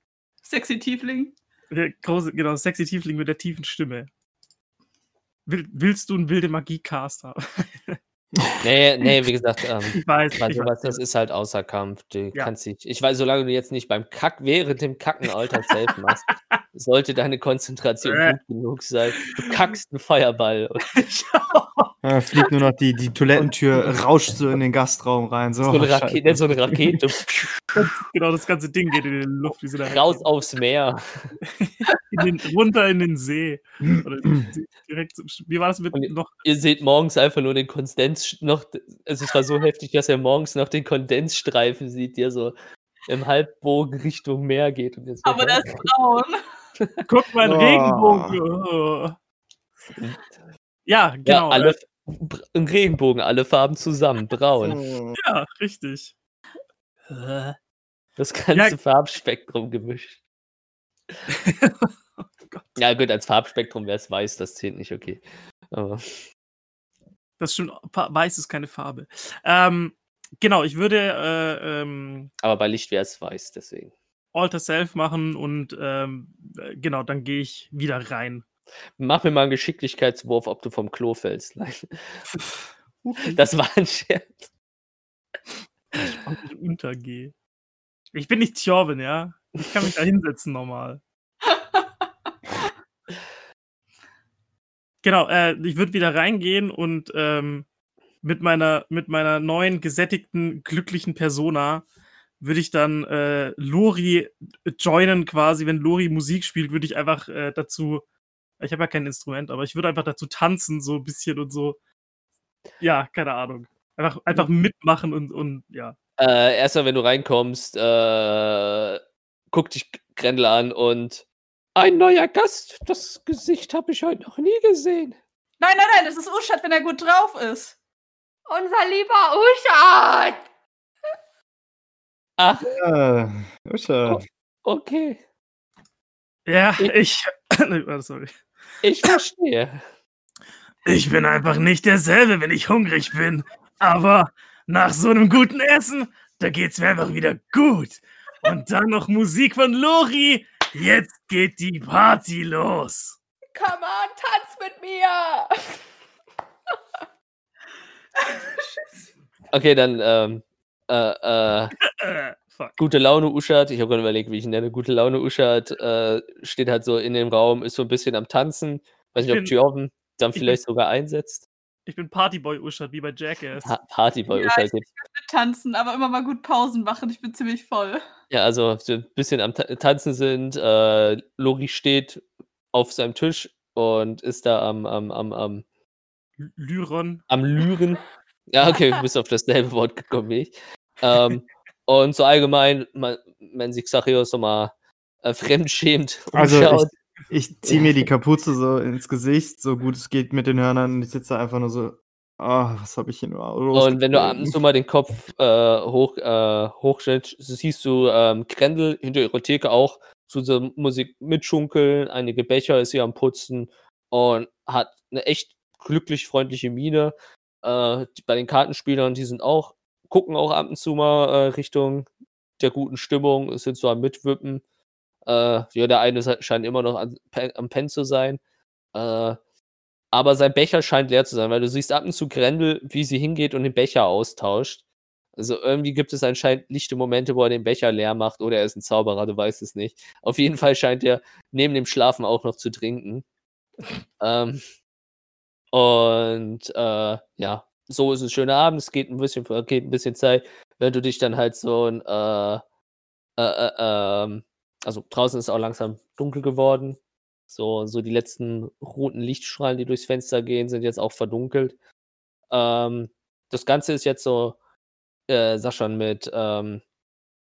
Sexy Tiefling. Der große, genau, sexy Tiefling mit der tiefen Stimme. Will, willst du einen wilde Magie-Cast haben? Nee, nee, wie gesagt, ähm, Ich weiß, ich sowas, weiß. das ist halt außer Kampf. Du Ja. kannst dich, ich weiß, solange du jetzt nicht beim Kack, während dem Kacken Alter Self machst, sollte deine Konzentration Äh. gut genug sein. Du kackst einen Feuerball. Und Ja, fliegt nur noch die, die Toilettentür, rauscht so in den Gastraum rein. So, so, eine oh. Rakete, so eine Rakete genau, das ganze Ding geht in die Luft. Wie so eine raus aufs Meer. in den, runter in den See. Oder direkt, wie war das mit Und- noch? Ihr seht morgens einfach nur den Kondens noch, also es war so heftig, dass er morgens noch den Kondensstreifen sieht, der so im Halbbogen Richtung Meer geht. Und jetzt Aber der ist braun. Guck mal, ein Oh. Regenbogen. Oh. Ja, genau. ja, alle, ein Regenbogen, alle Farben zusammen, braun. Oh. ja, richtig. Das ganze Farbspektrum gemischt. Oh. Ja, gut, als Farbspektrum wäre es weiß, das zählt nicht, okay. Aber Das stimmt, weiß ist keine Farbe. Ähm, genau, ich würde äh, ähm, Aber bei Licht wäre es weiß, deswegen. Alter Self machen und ähm, äh, genau, dann gehe ich wieder rein. Mach mir mal einen Geschicklichkeitswurf, ob du vom Klo fällst. Nein. Das war ein Scherz. Ich untergehe. Ich bin nicht Tjorven, ja? Ich kann mich da hinsetzen normal. Genau, äh, ich würde wieder reingehen und ähm, mit, meiner, mit meiner neuen, gesättigten, glücklichen Persona würde ich dann äh, Lori joinen quasi. Wenn Lori Musik spielt, würde ich einfach äh, dazu, ich habe ja kein Instrument, aber ich würde einfach dazu tanzen, so ein bisschen und so. Ja, keine Ahnung. Einfach, einfach mitmachen und, und ja. Äh, erstmal, wenn du reinkommst, äh, guck dich Grendel an und ein neuer Gast. Das Gesicht habe ich heute noch nie gesehen. Nein, nein, nein, das ist Uschat, wenn er gut drauf ist. Unser lieber Uschat! Ach, Ja, Usha. okay. Ja, Ich- ich. Sorry. Ich verstehe. Ich bin einfach nicht derselbe, wenn ich hungrig bin. Aber nach so einem guten Essen, da geht's mir einfach wieder gut. Und dann noch Musik von Lori. Jetzt geht die Party los. Come on, tanz mit mir! Okay, dann ähm, äh, äh, gute Laune Uschat, ich habe gerade überlegt, wie ich ihn nenne, gute Laune Uschat äh, steht halt so in dem Raum, ist so ein bisschen am Tanzen. Weiß nicht, ob Giorven dann ich bin- vielleicht sogar einsetzt. Ich bin Partyboy Uschat, wie bei Jackass. Pa Partyboy Ja, Uschat. ich möchte tanzen, aber immer mal gut Pausen machen. Ich bin ziemlich voll. Ja, also so ein bisschen am Ta Tanzen sind. Äh, Lori steht auf seinem Tisch und ist da am, am, am, am, Lyron. am Lüren. Ja, okay, du bist auf dasselbe Wort gekommen wie ich. Ähm, und so allgemein, man, wenn sich Xachios so mal äh, fremdschämt Also umschaut. Ich ziehe mir die Kapuze so ins Gesicht, so gut es geht mit den Hörnern und ich sitze da einfach nur so, ah, was habe ich hier nur Und wenn du ab und losgetreten?" zu mal den Kopf äh, hoch, äh, hochstellst, siehst du ähm, Grendel hinter ihrer Theke auch zu der Musik mitschunkeln, einige Becher ist sie am Putzen und hat eine echt glücklich freundliche Miene. Äh, bei den Kartenspielern, die sind auch, gucken auch ab und zu mal äh, Richtung der guten Stimmung, sind so am Mitwippen. Äh, ja, der eine scheint immer noch an, am Pen zu sein. Äh, aber sein Becher scheint leer zu sein, weil du siehst ab und zu Grendel, wie sie hingeht und den Becher austauscht. Also irgendwie gibt es anscheinend lichte Momente, wo er den Becher leer macht oder er ist ein Zauberer, du weißt es nicht. Auf jeden Fall scheint er neben dem Schlafen auch noch zu trinken. ähm, und äh, ja, so ist es schöner Abend. Es geht ein bisschen, geht ein bisschen Zeit, wenn du dich dann halt so ein, äh, äh, äh, ähm, also draußen ist auch langsam dunkel geworden. So, so die letzten roten Lichtstrahlen, die durchs Fenster gehen, sind jetzt auch verdunkelt. Ähm, das Ganze ist jetzt so, äh, sag schon, mit, ähm,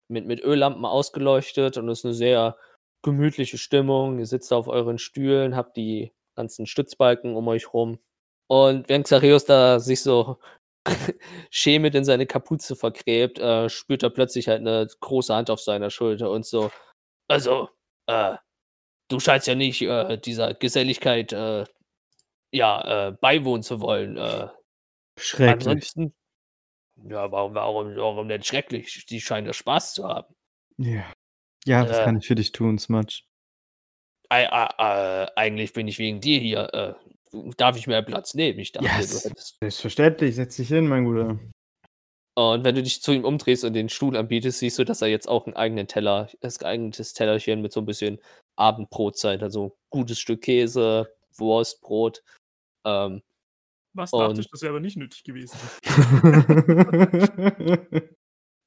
mit, mit Öllampen ausgeleuchtet und ist eine sehr gemütliche Stimmung. Ihr sitzt auf euren Stühlen, habt die ganzen Stützbalken um euch rum. Und während Xareus da sich so schämend in seine Kapuze vergräbt, äh, spürt er plötzlich halt eine große Hand auf seiner Schulter und so, also, äh, du scheinst ja nicht äh, dieser Geselligkeit äh, ja, äh, beiwohnen zu wollen. Äh, Schrecklich. ansonsten, ja, warum, warum, warum denn schrecklich? Die scheinen ja Spaß zu haben. Ja. Ja, was kann ich für dich tun, Smudge? Ei, ei, eigentlich bin ich wegen dir hier. Darf ich mehr Platz nehmen? Ich dachte, Yes. du hättest. Selbstverständlich, setz dich hin, mein Guter. Und wenn du dich zu ihm umdrehst und den Stuhl anbietest, siehst du, dass er jetzt auch einen eigenen Teller, das eigenes Tellerchen mit so ein bisschen Abendbrotzeit, also gutes Stück Käse, Wurst, Brot. Ähm, Was Und- dachte ich, das wäre aber nicht nötig gewesen.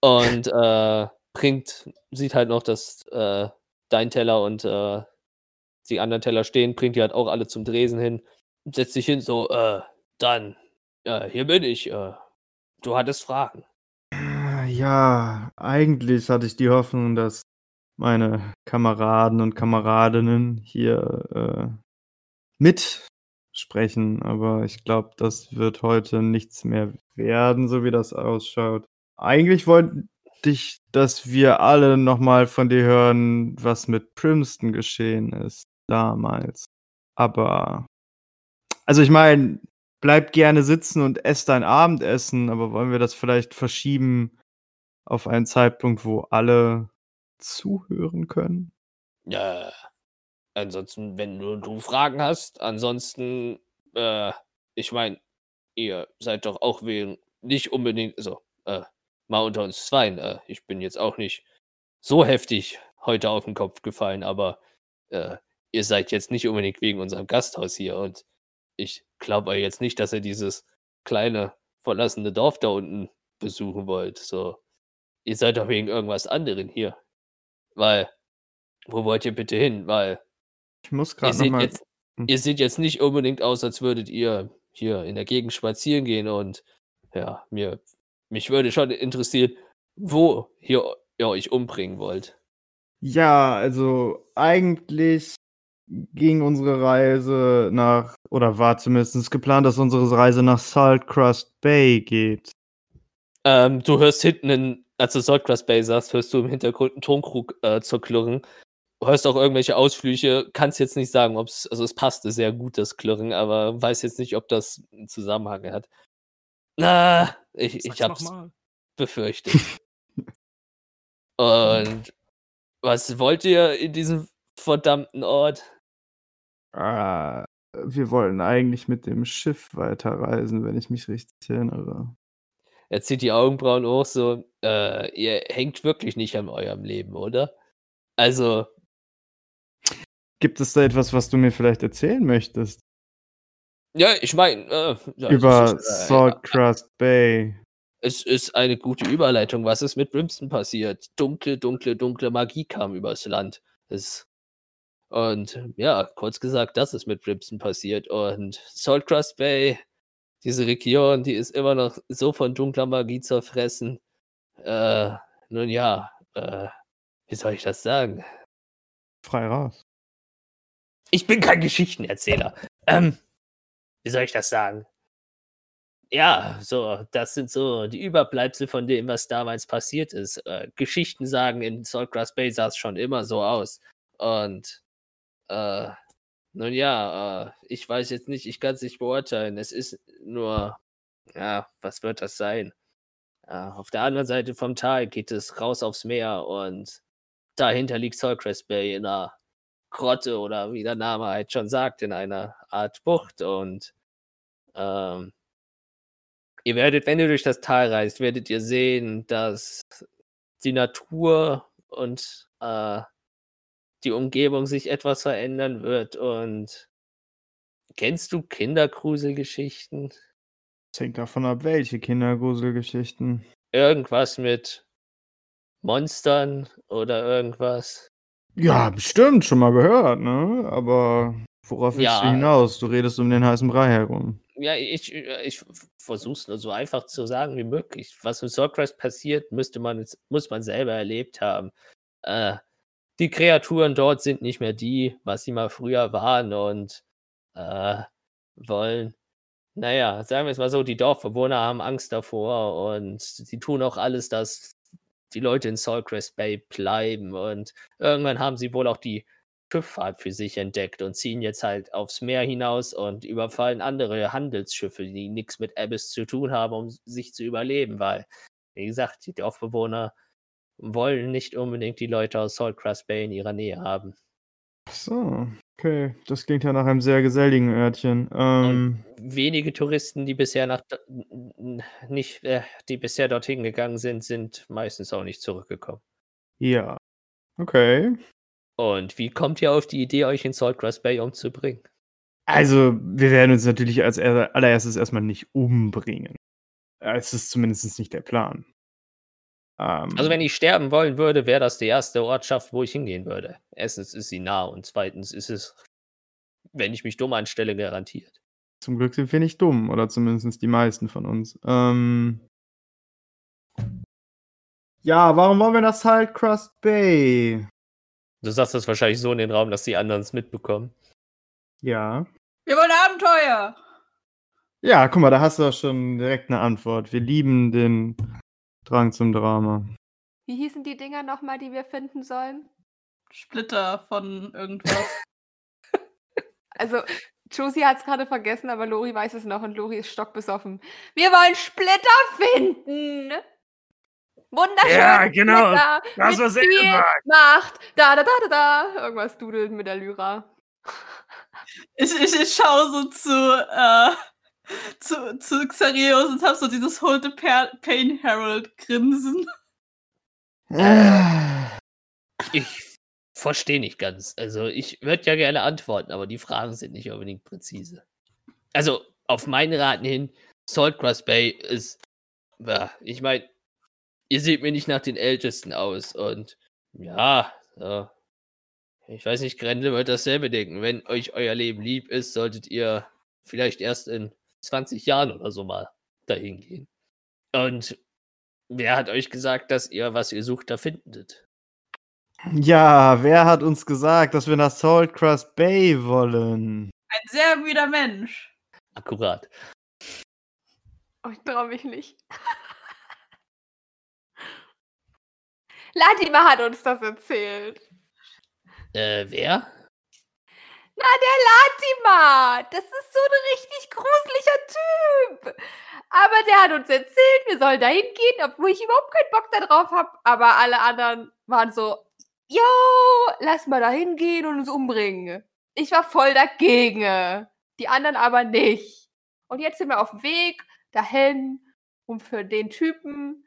und äh, bringt, sieht halt noch, dass äh, dein Teller und äh, die anderen Teller stehen, bringt die halt auch alle zum Dresen hin, setzt sich hin, so, äh, dann, äh, hier bin ich, äh, du hattest Fragen. ja, eigentlich hatte ich die Hoffnung, dass meine Kameraden und Kameradinnen hier äh, mitsprechen, aber ich glaube, das wird heute nichts mehr werden, so wie das ausschaut. Eigentlich wollte ich, dass wir alle nochmal von dir hören, was mit Primston geschehen ist damals. Aber, also ich meine, bleib gerne sitzen und ess dein Abendessen, aber wollen wir das vielleicht verschieben auf einen Zeitpunkt, wo alle zuhören können? Ja, ansonsten, wenn du, du Fragen hast, ansonsten, äh, ich meine, ihr seid doch auch wegen, nicht unbedingt, also, äh, mal unter uns zweien, äh, ich bin jetzt auch nicht so heftig heute auf den Kopf gefallen, aber äh, ihr seid jetzt nicht unbedingt wegen unserem Gasthaus hier und ich glaube jetzt nicht, dass ihr dieses kleine, verlassene Dorf da unten besuchen wollt. So, ihr seid doch wegen irgendwas anderem hier. Weil, wo wollt ihr bitte hin? Weil Ich muss ihr gerade seht, nochmal. jetzt, ihr seht jetzt nicht unbedingt aus, als würdet ihr hier in der Gegend spazieren gehen und ja, mir, mich würde schon interessieren, wo hier ihr euch umbringen wollt. Ja, also eigentlich ging unsere Reise nach, oder war zumindest geplant, dass unsere Reise nach Salt Crust Bay geht. Ähm, du hörst hinten, in, als du Saltgrass Bay sagst, hörst du im Hintergrund einen Tonkrug äh, zerklirren. Du hörst auch irgendwelche Ausflüche, kannst jetzt nicht sagen, ob es, also es passte sehr gut, das Klirren, aber weiß jetzt nicht, ob das einen Zusammenhang hat. Na, ich, ich hab's befürchtet. Und was wollt ihr in diesem verdammten Ort? Ah, wir wollten eigentlich mit dem Schiff weiterreisen, wenn ich mich richtig erinnere. er zieht die Augenbrauen hoch, so, äh, ihr hängt wirklich nicht an eurem Leben, oder? Also, Gibt es da etwas, was du mir vielleicht erzählen möchtest? ja, ich meine, äh, ja, Über äh, Salt Crust Bay. Es ist eine gute Überleitung. Was ist mit Brimston passiert? Dunkle, dunkle, dunkle Magie kam übers Land. Es und ja, kurz gesagt, das ist mit Brimston passiert. Und Saltcrust Bay, diese Region, die ist immer noch so von dunkler Magie zerfressen. Äh, nun ja, äh, wie soll ich das sagen? Frei raus. Ich bin kein Geschichtenerzähler. Ähm, wie soll ich das sagen? Ja, so, das sind so die Überbleibsel von dem, was damals passiert ist. Äh, Geschichten sagen, in Saltgrass Bay sah es schon immer so aus. Und, äh, nun ja, äh, ich weiß jetzt nicht, ich kann es nicht beurteilen. Es ist nur, ja, was wird das sein? Äh, auf der anderen Seite vom Tal geht es raus aufs Meer und dahinter liegt Saltgrass Bay in einer Grotte oder wie der Name halt schon sagt, in einer Art Bucht und ähm, ihr werdet, wenn ihr durch das Tal reist, werdet ihr sehen, dass die Natur und äh, die Umgebung sich etwas verändern wird. Und kennst du Kindergruselgeschichten? Es hängt davon ab, welche Kindergruselgeschichten. Irgendwas mit Monstern oder irgendwas? Ja, bestimmt, schon mal gehört, ne? Aber worauf willst du Ja. hinaus? Du redest um den heißen Brei herum. Ja, ich, ich versuche es nur so einfach zu sagen wie möglich. Was im Soulcrest passiert, müsste man, muss man selber erlebt haben. Äh, die Kreaturen dort sind nicht mehr die, was sie mal früher waren und äh, wollen. Naja, sagen wir es mal so, die Dorfbewohner haben Angst davor und sie tun auch alles, dass die Leute in Soulcrest Bay bleiben. Und irgendwann haben sie wohl auch die Schifffahrt für sich entdeckt und ziehen jetzt halt aufs Meer hinaus und überfallen andere Handelsschiffe, die nichts mit Abyss zu tun haben, um sich zu überleben, weil, wie gesagt, die Dorfbewohner wollen nicht unbedingt die Leute aus Saltcrest Bay in ihrer Nähe haben. So, okay. Das klingt ja nach einem sehr geselligen Örtchen. Ähm, Wenige Touristen, die bisher nach nicht, äh, die bisher dorthin gegangen sind, sind meistens auch nicht zurückgekommen. ja. Okay. Und wie kommt ihr auf die Idee, euch in Saltcrest Bay umzubringen? Also, wir werden uns natürlich als er- allererstes erstmal nicht umbringen. Es ist zumindest nicht der Plan. Ähm, Also wenn ich sterben wollen würde, wäre das die erste Ortschaft, wo ich hingehen würde. Erstens ist sie nah und zweitens ist es, wenn ich mich dumm anstelle, garantiert. Zum Glück sind wir nicht dumm, oder zumindest die meisten von uns. Ähm, ja, warum wollen wir nach Salt Crust Bay? Du sagst das wahrscheinlich so in den Raum, dass die anderen es mitbekommen. Ja. Wir wollen Abenteuer! Ja, guck mal, da hast du doch schon direkt eine Antwort. Wir lieben den Drang zum Drama. Wie hießen die Dinger nochmal, die wir finden sollen? Splitter von irgendwas. Also, Josie hat es gerade vergessen, aber Lori weiß es noch und Lori ist stockbesoffen. Wir wollen Splitter finden! Wunderschön! Ja, genau. Splitter, Das, was er viel sagt. Macht! Da, da, da, da, da! Irgendwas dudeln mit der Lyra. ich, ich, ich schaue so zu, äh, zu, zu Xareus und hab so dieses Hold the Pa- Pain Herald Grinsen. Ich verstehe nicht ganz. Also ich würde ja gerne antworten, aber die Fragen sind nicht unbedingt präzise. Also auf meinen Raten hin, Saltcrust Bay ist, ich meine, ihr seht mir nicht nach den Ältesten aus und ja, so. ich weiß nicht, Grendel wird dasselbe denken. Wenn euch euer Leben lieb ist, solltet ihr vielleicht erst in 20 Jahren oder so mal dahin gehen. Und wer hat euch gesagt, dass ihr, was ihr sucht, da findet? Ja, wer hat uns gesagt, dass wir nach Salt Crust Bay wollen? Ein sehr müder Mensch. Akkurat. Oh, ich traue mich nicht. Latima hat uns das erzählt. Äh, wer? Na, der Latima! Das ist so ein richtig gruseliger Typ! Aber der hat uns erzählt, wir sollen da hingehen, obwohl ich überhaupt keinen Bock darauf habe. Aber alle anderen waren so, yo, lass mal da hingehen und uns umbringen. Ich war voll dagegen. Die anderen aber nicht. Und jetzt sind wir auf dem Weg dahin um für den Typen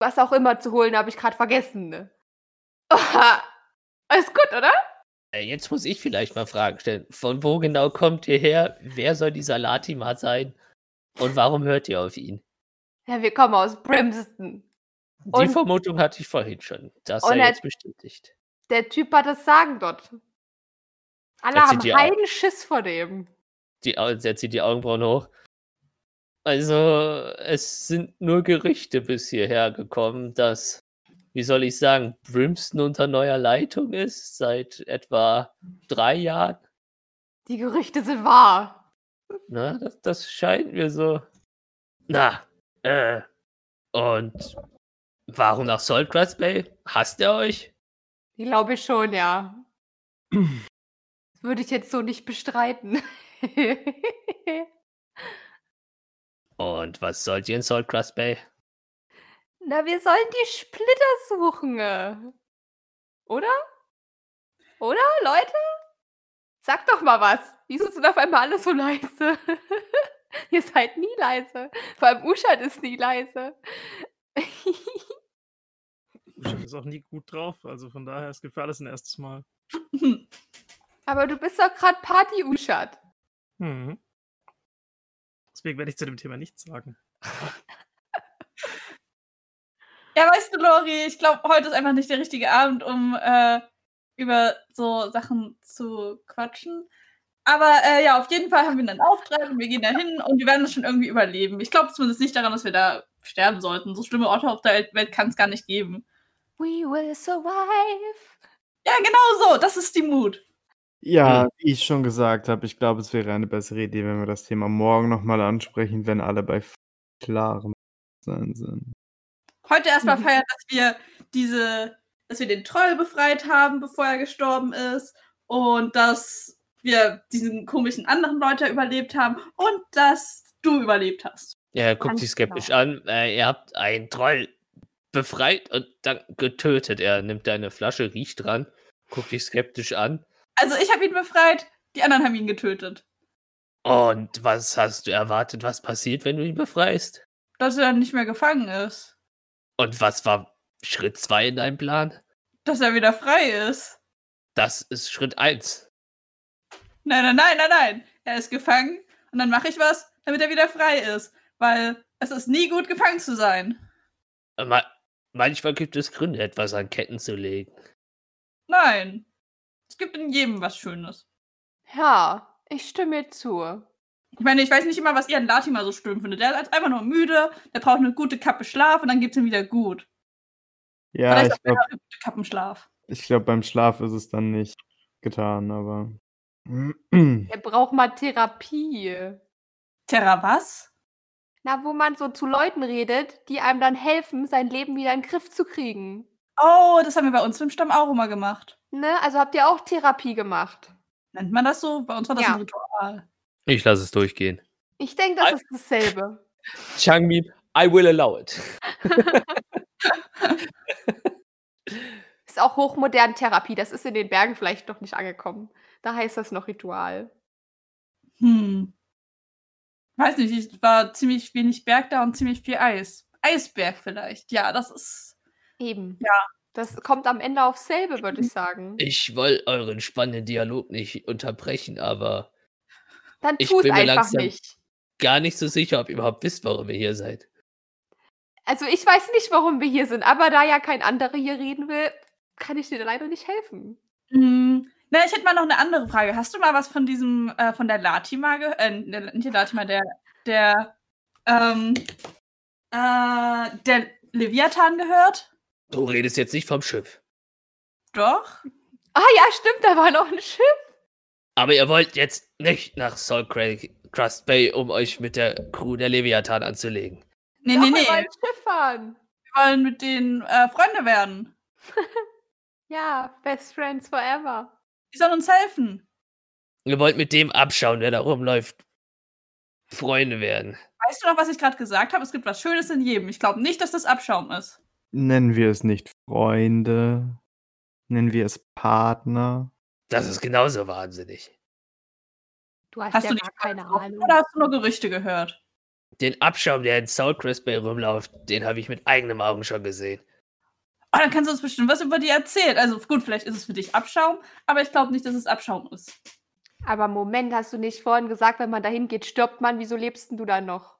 was auch immer zu holen, habe ich gerade vergessen. Ne? Alles gut, oder? Äh, Jetzt muss ich vielleicht mal Fragen stellen. Von wo genau kommt ihr her? Wer soll dieser Latimer sein? Und warum hört ihr auf ihn? Ja, wir kommen aus Brimston. Die Und- Vermutung hatte ich vorhin schon. Das sei jetzt bestätigt. Der Typ hat das Sagen dort. Alle Setzt sie haben heiden Schiss vor dem. Die, sie zieht die Augenbrauen hoch. Also, es sind nur Gerüchte bis hierher gekommen, dass, wie soll ich sagen, Brimston unter neuer Leitung ist, seit etwa drei Jahren. Die Gerüchte sind wahr. Na, das, das scheint mir so. Na, äh. Und warum nach Saltgrass Bay? Hasst er euch? Die glaube ich schon, ja. Das würde ich jetzt so nicht bestreiten. Und was sollt ihr in Saltgrass Bay? Na, wir sollen die Splitter suchen. äh. Oder? Oder, Leute? Sag doch mal was. Wieso sind auf einmal alle so leise? Ihr seid nie leise. Vor allem Uschat ist nie leise. Uschat ist auch nie gut drauf, also von daher, es gibt für alles ein erstes Mal. Aber du bist doch gerade Party, Uschat. Mhm. Deswegen werde ich zu dem Thema nichts sagen. Ja, weißt du, Lori, ich glaube, heute ist einfach nicht der richtige Abend, um äh, über so Sachen zu quatschen. Aber äh, ja, auf jeden Fall haben wir einen Auftrag und wir gehen da hin und wir werden das schon irgendwie überleben. Ich glaube zumindest nicht daran, dass wir da sterben sollten. So schlimme Orte auf der Welt- kann es gar nicht geben. We will survive. Ja, genau so. Das ist die Mut. Ja, wie ich schon gesagt habe, ich glaube, es wäre eine bessere Idee, wenn wir das Thema morgen nochmal ansprechen, wenn alle bei klarem Sein sind. Heute erstmal Mhm. feiern, dass wir diese, dass wir den Troll befreit haben, bevor er gestorben ist. Und dass wir diesen komischen anderen Leute überlebt haben und dass du überlebt hast. Ja, er guckt dich skeptisch genau. an. Äh, ihr habt einen Troll befreit und dann getötet. Er nimmt deine Flasche, riecht dran, guckt dich skeptisch an. Also ich habe ihn befreit, die anderen haben ihn getötet. Und was hast du erwartet, was passiert, wenn du ihn befreist? Dass er nicht mehr gefangen ist. Und was war Schritt 2 in deinem Plan? Dass er wieder frei ist. Das ist Schritt 1. Nein, nein, nein, nein, nein. Er ist gefangen und dann mache ich was, damit er wieder frei ist. Weil es ist nie gut, gefangen zu sein. Ma manchmal gibt es Gründe, etwas an Ketten zu legen. Nein. Es gibt in jedem was Schönes. Ja, ich stimme dir zu. Ich meine, ich weiß nicht immer, was ihr an Latimer so schlimm findet. Der ist einfach nur müde, der braucht eine gute Kappe Schlaf und dann geht's ihm wieder gut. Ja, Vielleicht ich glaube, eine gute Kappenschlaf. ich glaub, beim Schlaf ist es dann nicht getan, aber. Er braucht mal Therapie. Terra, was? Na, wo man so zu Leuten redet, die einem dann helfen, sein Leben wieder in den Griff zu kriegen. Oh, das haben wir bei uns im Stamm auch immer gemacht. Ne? Also habt ihr auch Therapie gemacht. Nennt man das so? Bei uns war das Ja. ein Ritual. Ich lasse es durchgehen. Ich denke, das ist dasselbe. Changmi, I will allow it. Ist auch hochmodern Therapie. Das ist in den Bergen vielleicht noch nicht angekommen. Da heißt das noch Ritual. Hm. Weiß nicht, es war ziemlich wenig Berg da und ziemlich viel Eis. Eisberg vielleicht. Ja, das ist. Eben. Ja. Das kommt am Ende aufs selbe, würde ich sagen. Ich wollte euren spannenden Dialog nicht unterbrechen, aber Dann tut bin mir einfach langsam- nicht. gar nicht so sicher, ob ihr überhaupt wisst, warum ihr hier seid. Also ich weiß nicht, warum wir hier sind, aber da ja kein anderer hier reden will, kann ich dir leider nicht helfen. Hm. Na, ich hätte mal noch eine andere Frage. Hast du mal was von diesem, äh, von der Latima gehört? Äh, der, nicht der Latima, der, der, ähm, äh, der Leviathan gehört? Du redest jetzt nicht vom Schiff. Doch. Ah ja, stimmt, da war noch ein Schiff. Aber ihr wollt jetzt nicht nach Salt Crust Bay, um euch mit der Crew der Leviathan anzulegen. Nee, Doch, nee, wir nee. wollen Schiff fahren. Wir wollen mit denen äh, Freunde werden. Ja, Best Friends Forever. Die sollen uns helfen. Ihr wollt mit dem abschauen, wer da rumläuft. Freunde werden. Weißt du noch, was ich gerade gesagt habe? Es gibt was Schönes in jedem. Ich glaube nicht, dass das Abschaum ist. Nennen wir es nicht Freunde. Nennen wir es Partner. Das ist genauso wahnsinnig. Du hast, Hast ja du gar nicht keine Ahnung. Oder hast du nur Gerüchte gehört? Den Abschaum, der in Soulcrest Bay rumläuft, den habe ich mit eigenen Augen schon gesehen. Oh, dann kannst du uns bestimmt was über die erzählen. Also gut, vielleicht ist es für dich Abschaum, aber ich glaube nicht, dass es Abschaum ist. Aber Moment, hast du nicht vorhin gesagt, wenn man dahin geht, stirbt man? Wieso lebst denn du dann noch?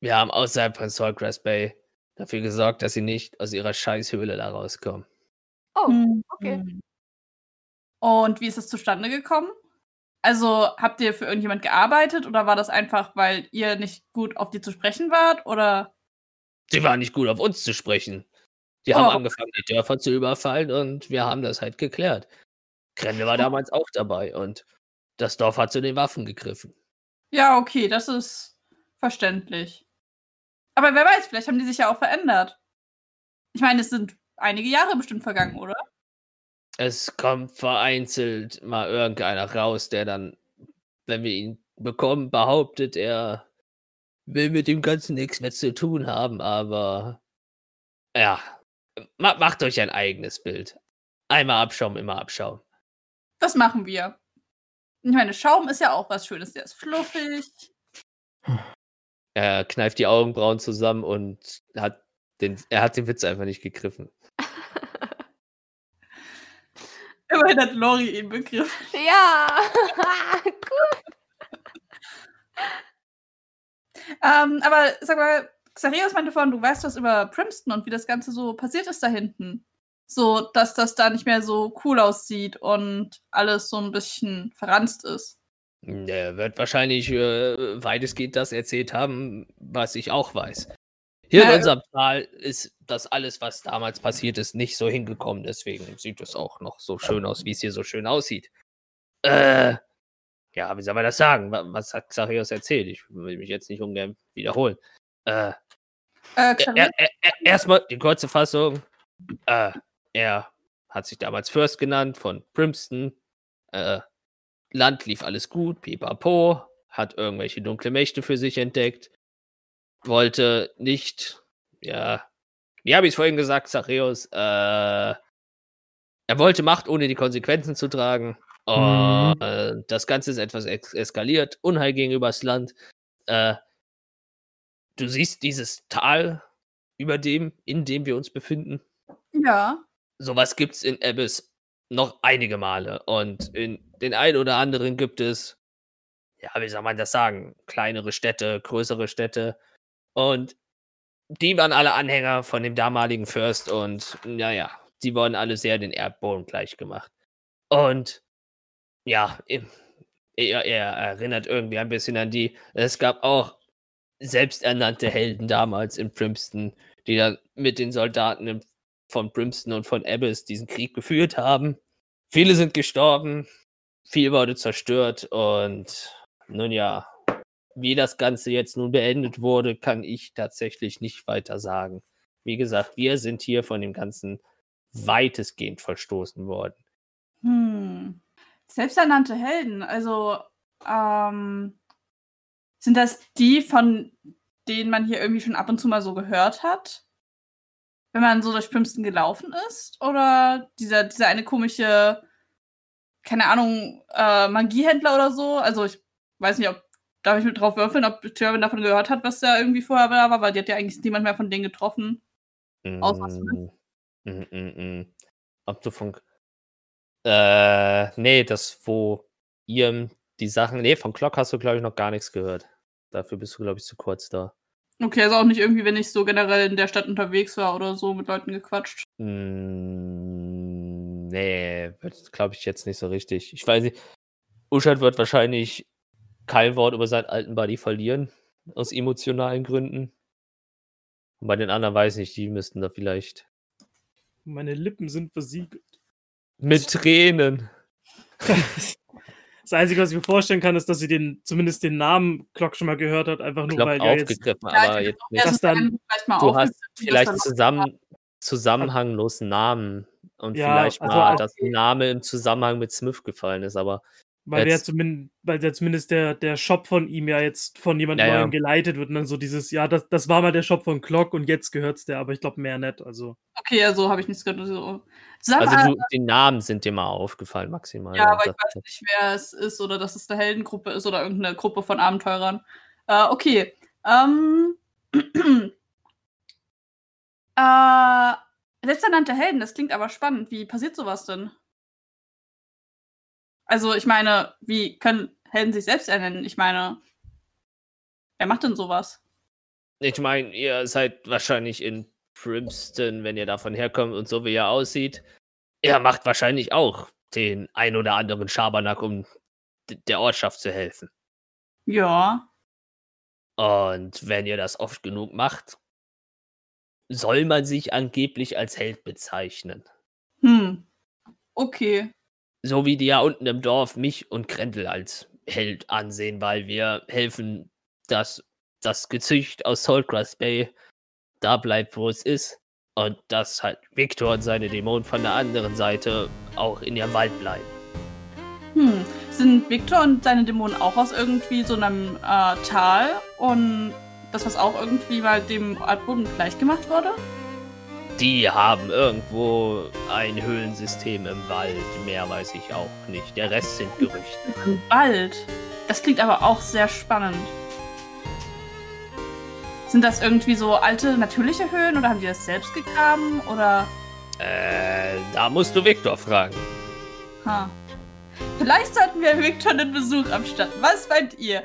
Wir haben außerhalb von Soulcrest Bay dafür gesorgt, dass sie nicht aus ihrer Scheißhöhle da rauskommen. Oh, Hm. okay. Und wie ist es zustande gekommen? Also habt ihr für irgendjemand gearbeitet oder war das einfach, weil ihr nicht gut auf die zu sprechen wart? Oder Sie waren nicht gut auf uns zu sprechen. Die Oh, haben angefangen, die Dörfer zu überfallen und wir haben das halt geklärt. Grende war damals auch dabei und das Dorf hat zu den Waffen gegriffen. ja, okay, das ist verständlich. Aber wer weiß, vielleicht haben die sich ja auch verändert. Ich meine, es sind einige Jahre bestimmt vergangen, oder? Es kommt vereinzelt mal irgendeiner raus, der dann, wenn wir ihn bekommen, behauptet, er will mit dem Ganzen nichts mehr zu tun haben, aber ja, ma macht euch ein eigenes Bild. Einmal Abschaum, immer Abschaum. Das machen wir. Ich meine, Schaum ist ja auch was Schönes. Der ist fluffig. Er kneift die Augenbrauen zusammen und hat den, er hat den Witz einfach nicht gegriffen. Immerhin hat Lori ihn begriffen. Ja. Gut. Ähm, aber sag mal, Xarios meinte vorhin, du weißt was über Primston und wie das Ganze so passiert ist da hinten. So, dass das da nicht mehr so cool aussieht und alles so ein bisschen verranzt ist. Er wird wahrscheinlich äh, weitestgehend das erzählt haben, was ich auch weiß. Hier in unserem Tal ist das alles, was damals passiert ist, nicht so hingekommen. Deswegen sieht es auch noch so schön aus, wie es hier so schön aussieht. Äh, ja, wie soll man das sagen? Wa- Was hat Xarios erzählt? Ich will mich jetzt nicht ungern wiederholen. Äh, Äh, er, er, er, erstmal die kurze Fassung. Äh, er hat sich damals First genannt von Primston. Äh, Land lief alles gut, pipapo, hat irgendwelche dunkle Mächte für sich entdeckt, wollte nicht, ja, wie habe ich es vorhin gesagt, Zachäus, äh, er wollte Macht ohne die Konsequenzen zu tragen. Mhm. Äh, das Ganze ist etwas ex eskaliert, Unheil gegenübers Land. Äh, du siehst dieses Tal, über dem, in dem wir uns befinden. ja. Sowas gibt's in Abyss noch einige Male. Und in den ein oder anderen gibt es, ja, wie soll man das sagen, kleinere Städte, größere Städte. Und die waren alle Anhänger von dem damaligen Fürst und naja, die wurden alle sehr den Erdboden gleich gemacht. Und ja, er, er erinnert irgendwie ein bisschen an die. Es gab auch selbsternannte Helden damals in Primston, die dann mit den Soldaten von Primston und von Abyss diesen Krieg geführt haben. Viele sind gestorben, viel wurde zerstört und nun ja, wie das Ganze jetzt nun beendet wurde, kann ich tatsächlich nicht weiter sagen. Wie gesagt, wir sind hier von dem Ganzen weitestgehend verstoßen worden. Hm. Selbsternannte Helden, also ähm, sind das die, von denen man hier irgendwie schon ab und zu mal so gehört hat? Wenn man so durch Primston gelaufen ist? Oder dieser, dieser eine komische, keine Ahnung, äh, Magiehändler oder so? Also ich weiß nicht, ob, darf ich mit drauf würfeln, ob Tjörvin davon gehört hat, was da irgendwie vorher da war, weil die hat ja eigentlich niemand mehr von denen getroffen. Aus was Mm, mm, mm, mm. Ob du von. Äh, nee, das, wo ihr die Sachen. Nee, von Glock hast du, glaube ich, noch gar nichts gehört. Dafür bist du, glaube ich, zu kurz da. Okay, also auch nicht irgendwie, wenn ich so generell in der Stadt unterwegs war oder so mit Leuten gequatscht. Mm, nee, glaube ich jetzt nicht so richtig. Ich weiß nicht. Uschat wird wahrscheinlich kein Wort über seinen alten Buddy verlieren. Aus emotionalen Gründen. Und bei den anderen weiß ich, die müssten da vielleicht. Meine Lippen sind versiegelt. Mit Tränen. Das Einzige, was ich mir vorstellen kann, ist, dass sie den, zumindest den Namen Glock schon mal gehört hat, einfach nur Klopp weil ja jetzt. aufgegriffen, Ja, aber jetzt nicht. Das dann- vielleicht mal Du hast vielleicht zusammen, zusammenhanglosen Namen und Ja, vielleicht also mal, auch- dass ein Name im Zusammenhang mit Smith gefallen ist, aber Weil der Jetzt- zumindest, weil der zumindest der, der Shop von ihm ja jetzt von jemand Ja, ja. Neuem geleitet wird und dann so dieses, ja, das, das war mal der Shop von Glock und jetzt gehört's der, aber ich glaube mehr nicht. Also. Okay, ja, so habe ich nichts gehört. So. Sag also mal, du, die Namen sind dir mal aufgefallen, maximal. ja, aber ich weiß nicht, wer es ist oder dass es eine Heldengruppe ist oder irgendeine Gruppe von Abenteurern. Äh, okay, Ähm. äh, selbsternannte Helden, das klingt aber spannend. Wie passiert sowas denn? Also, ich meine, wie können Helden sich selbst ernennen? Ich meine, wer macht denn sowas? Ich meine, ihr seid wahrscheinlich in Primston, wenn ihr davon herkommt und so wie er aussieht. Er macht wahrscheinlich auch den ein oder anderen Schabernack, um der Ortschaft zu helfen. Ja. Und wenn ihr das oft genug macht, soll man sich angeblich als Held bezeichnen. Hm. Okay. So wie die ja unten im Dorf mich und Krendel als Held ansehen, weil wir helfen, dass das Gezücht aus Saltgrass Bay da bleibt, wo es ist. Und dass halt Victor und seine Dämonen von der anderen Seite auch in ihrem Wald bleiben. Hm. Sind Victor und seine Dämonen auch aus irgendwie so einem äh, Tal und das, was auch irgendwie mal dem Erdboden gleich gemacht wurde? Die haben irgendwo ein Höhlensystem im Wald. Mehr weiß ich auch nicht. Der Rest sind Gerüchte. Im Wald? Das klingt aber auch sehr spannend. Sind das irgendwie so alte, natürliche Höhlen oder haben die das selbst gegraben? Oder. Äh, da musst du Victor fragen. Ha. Vielleicht sollten wir Victor einen Besuch abstatten. Was meint ihr?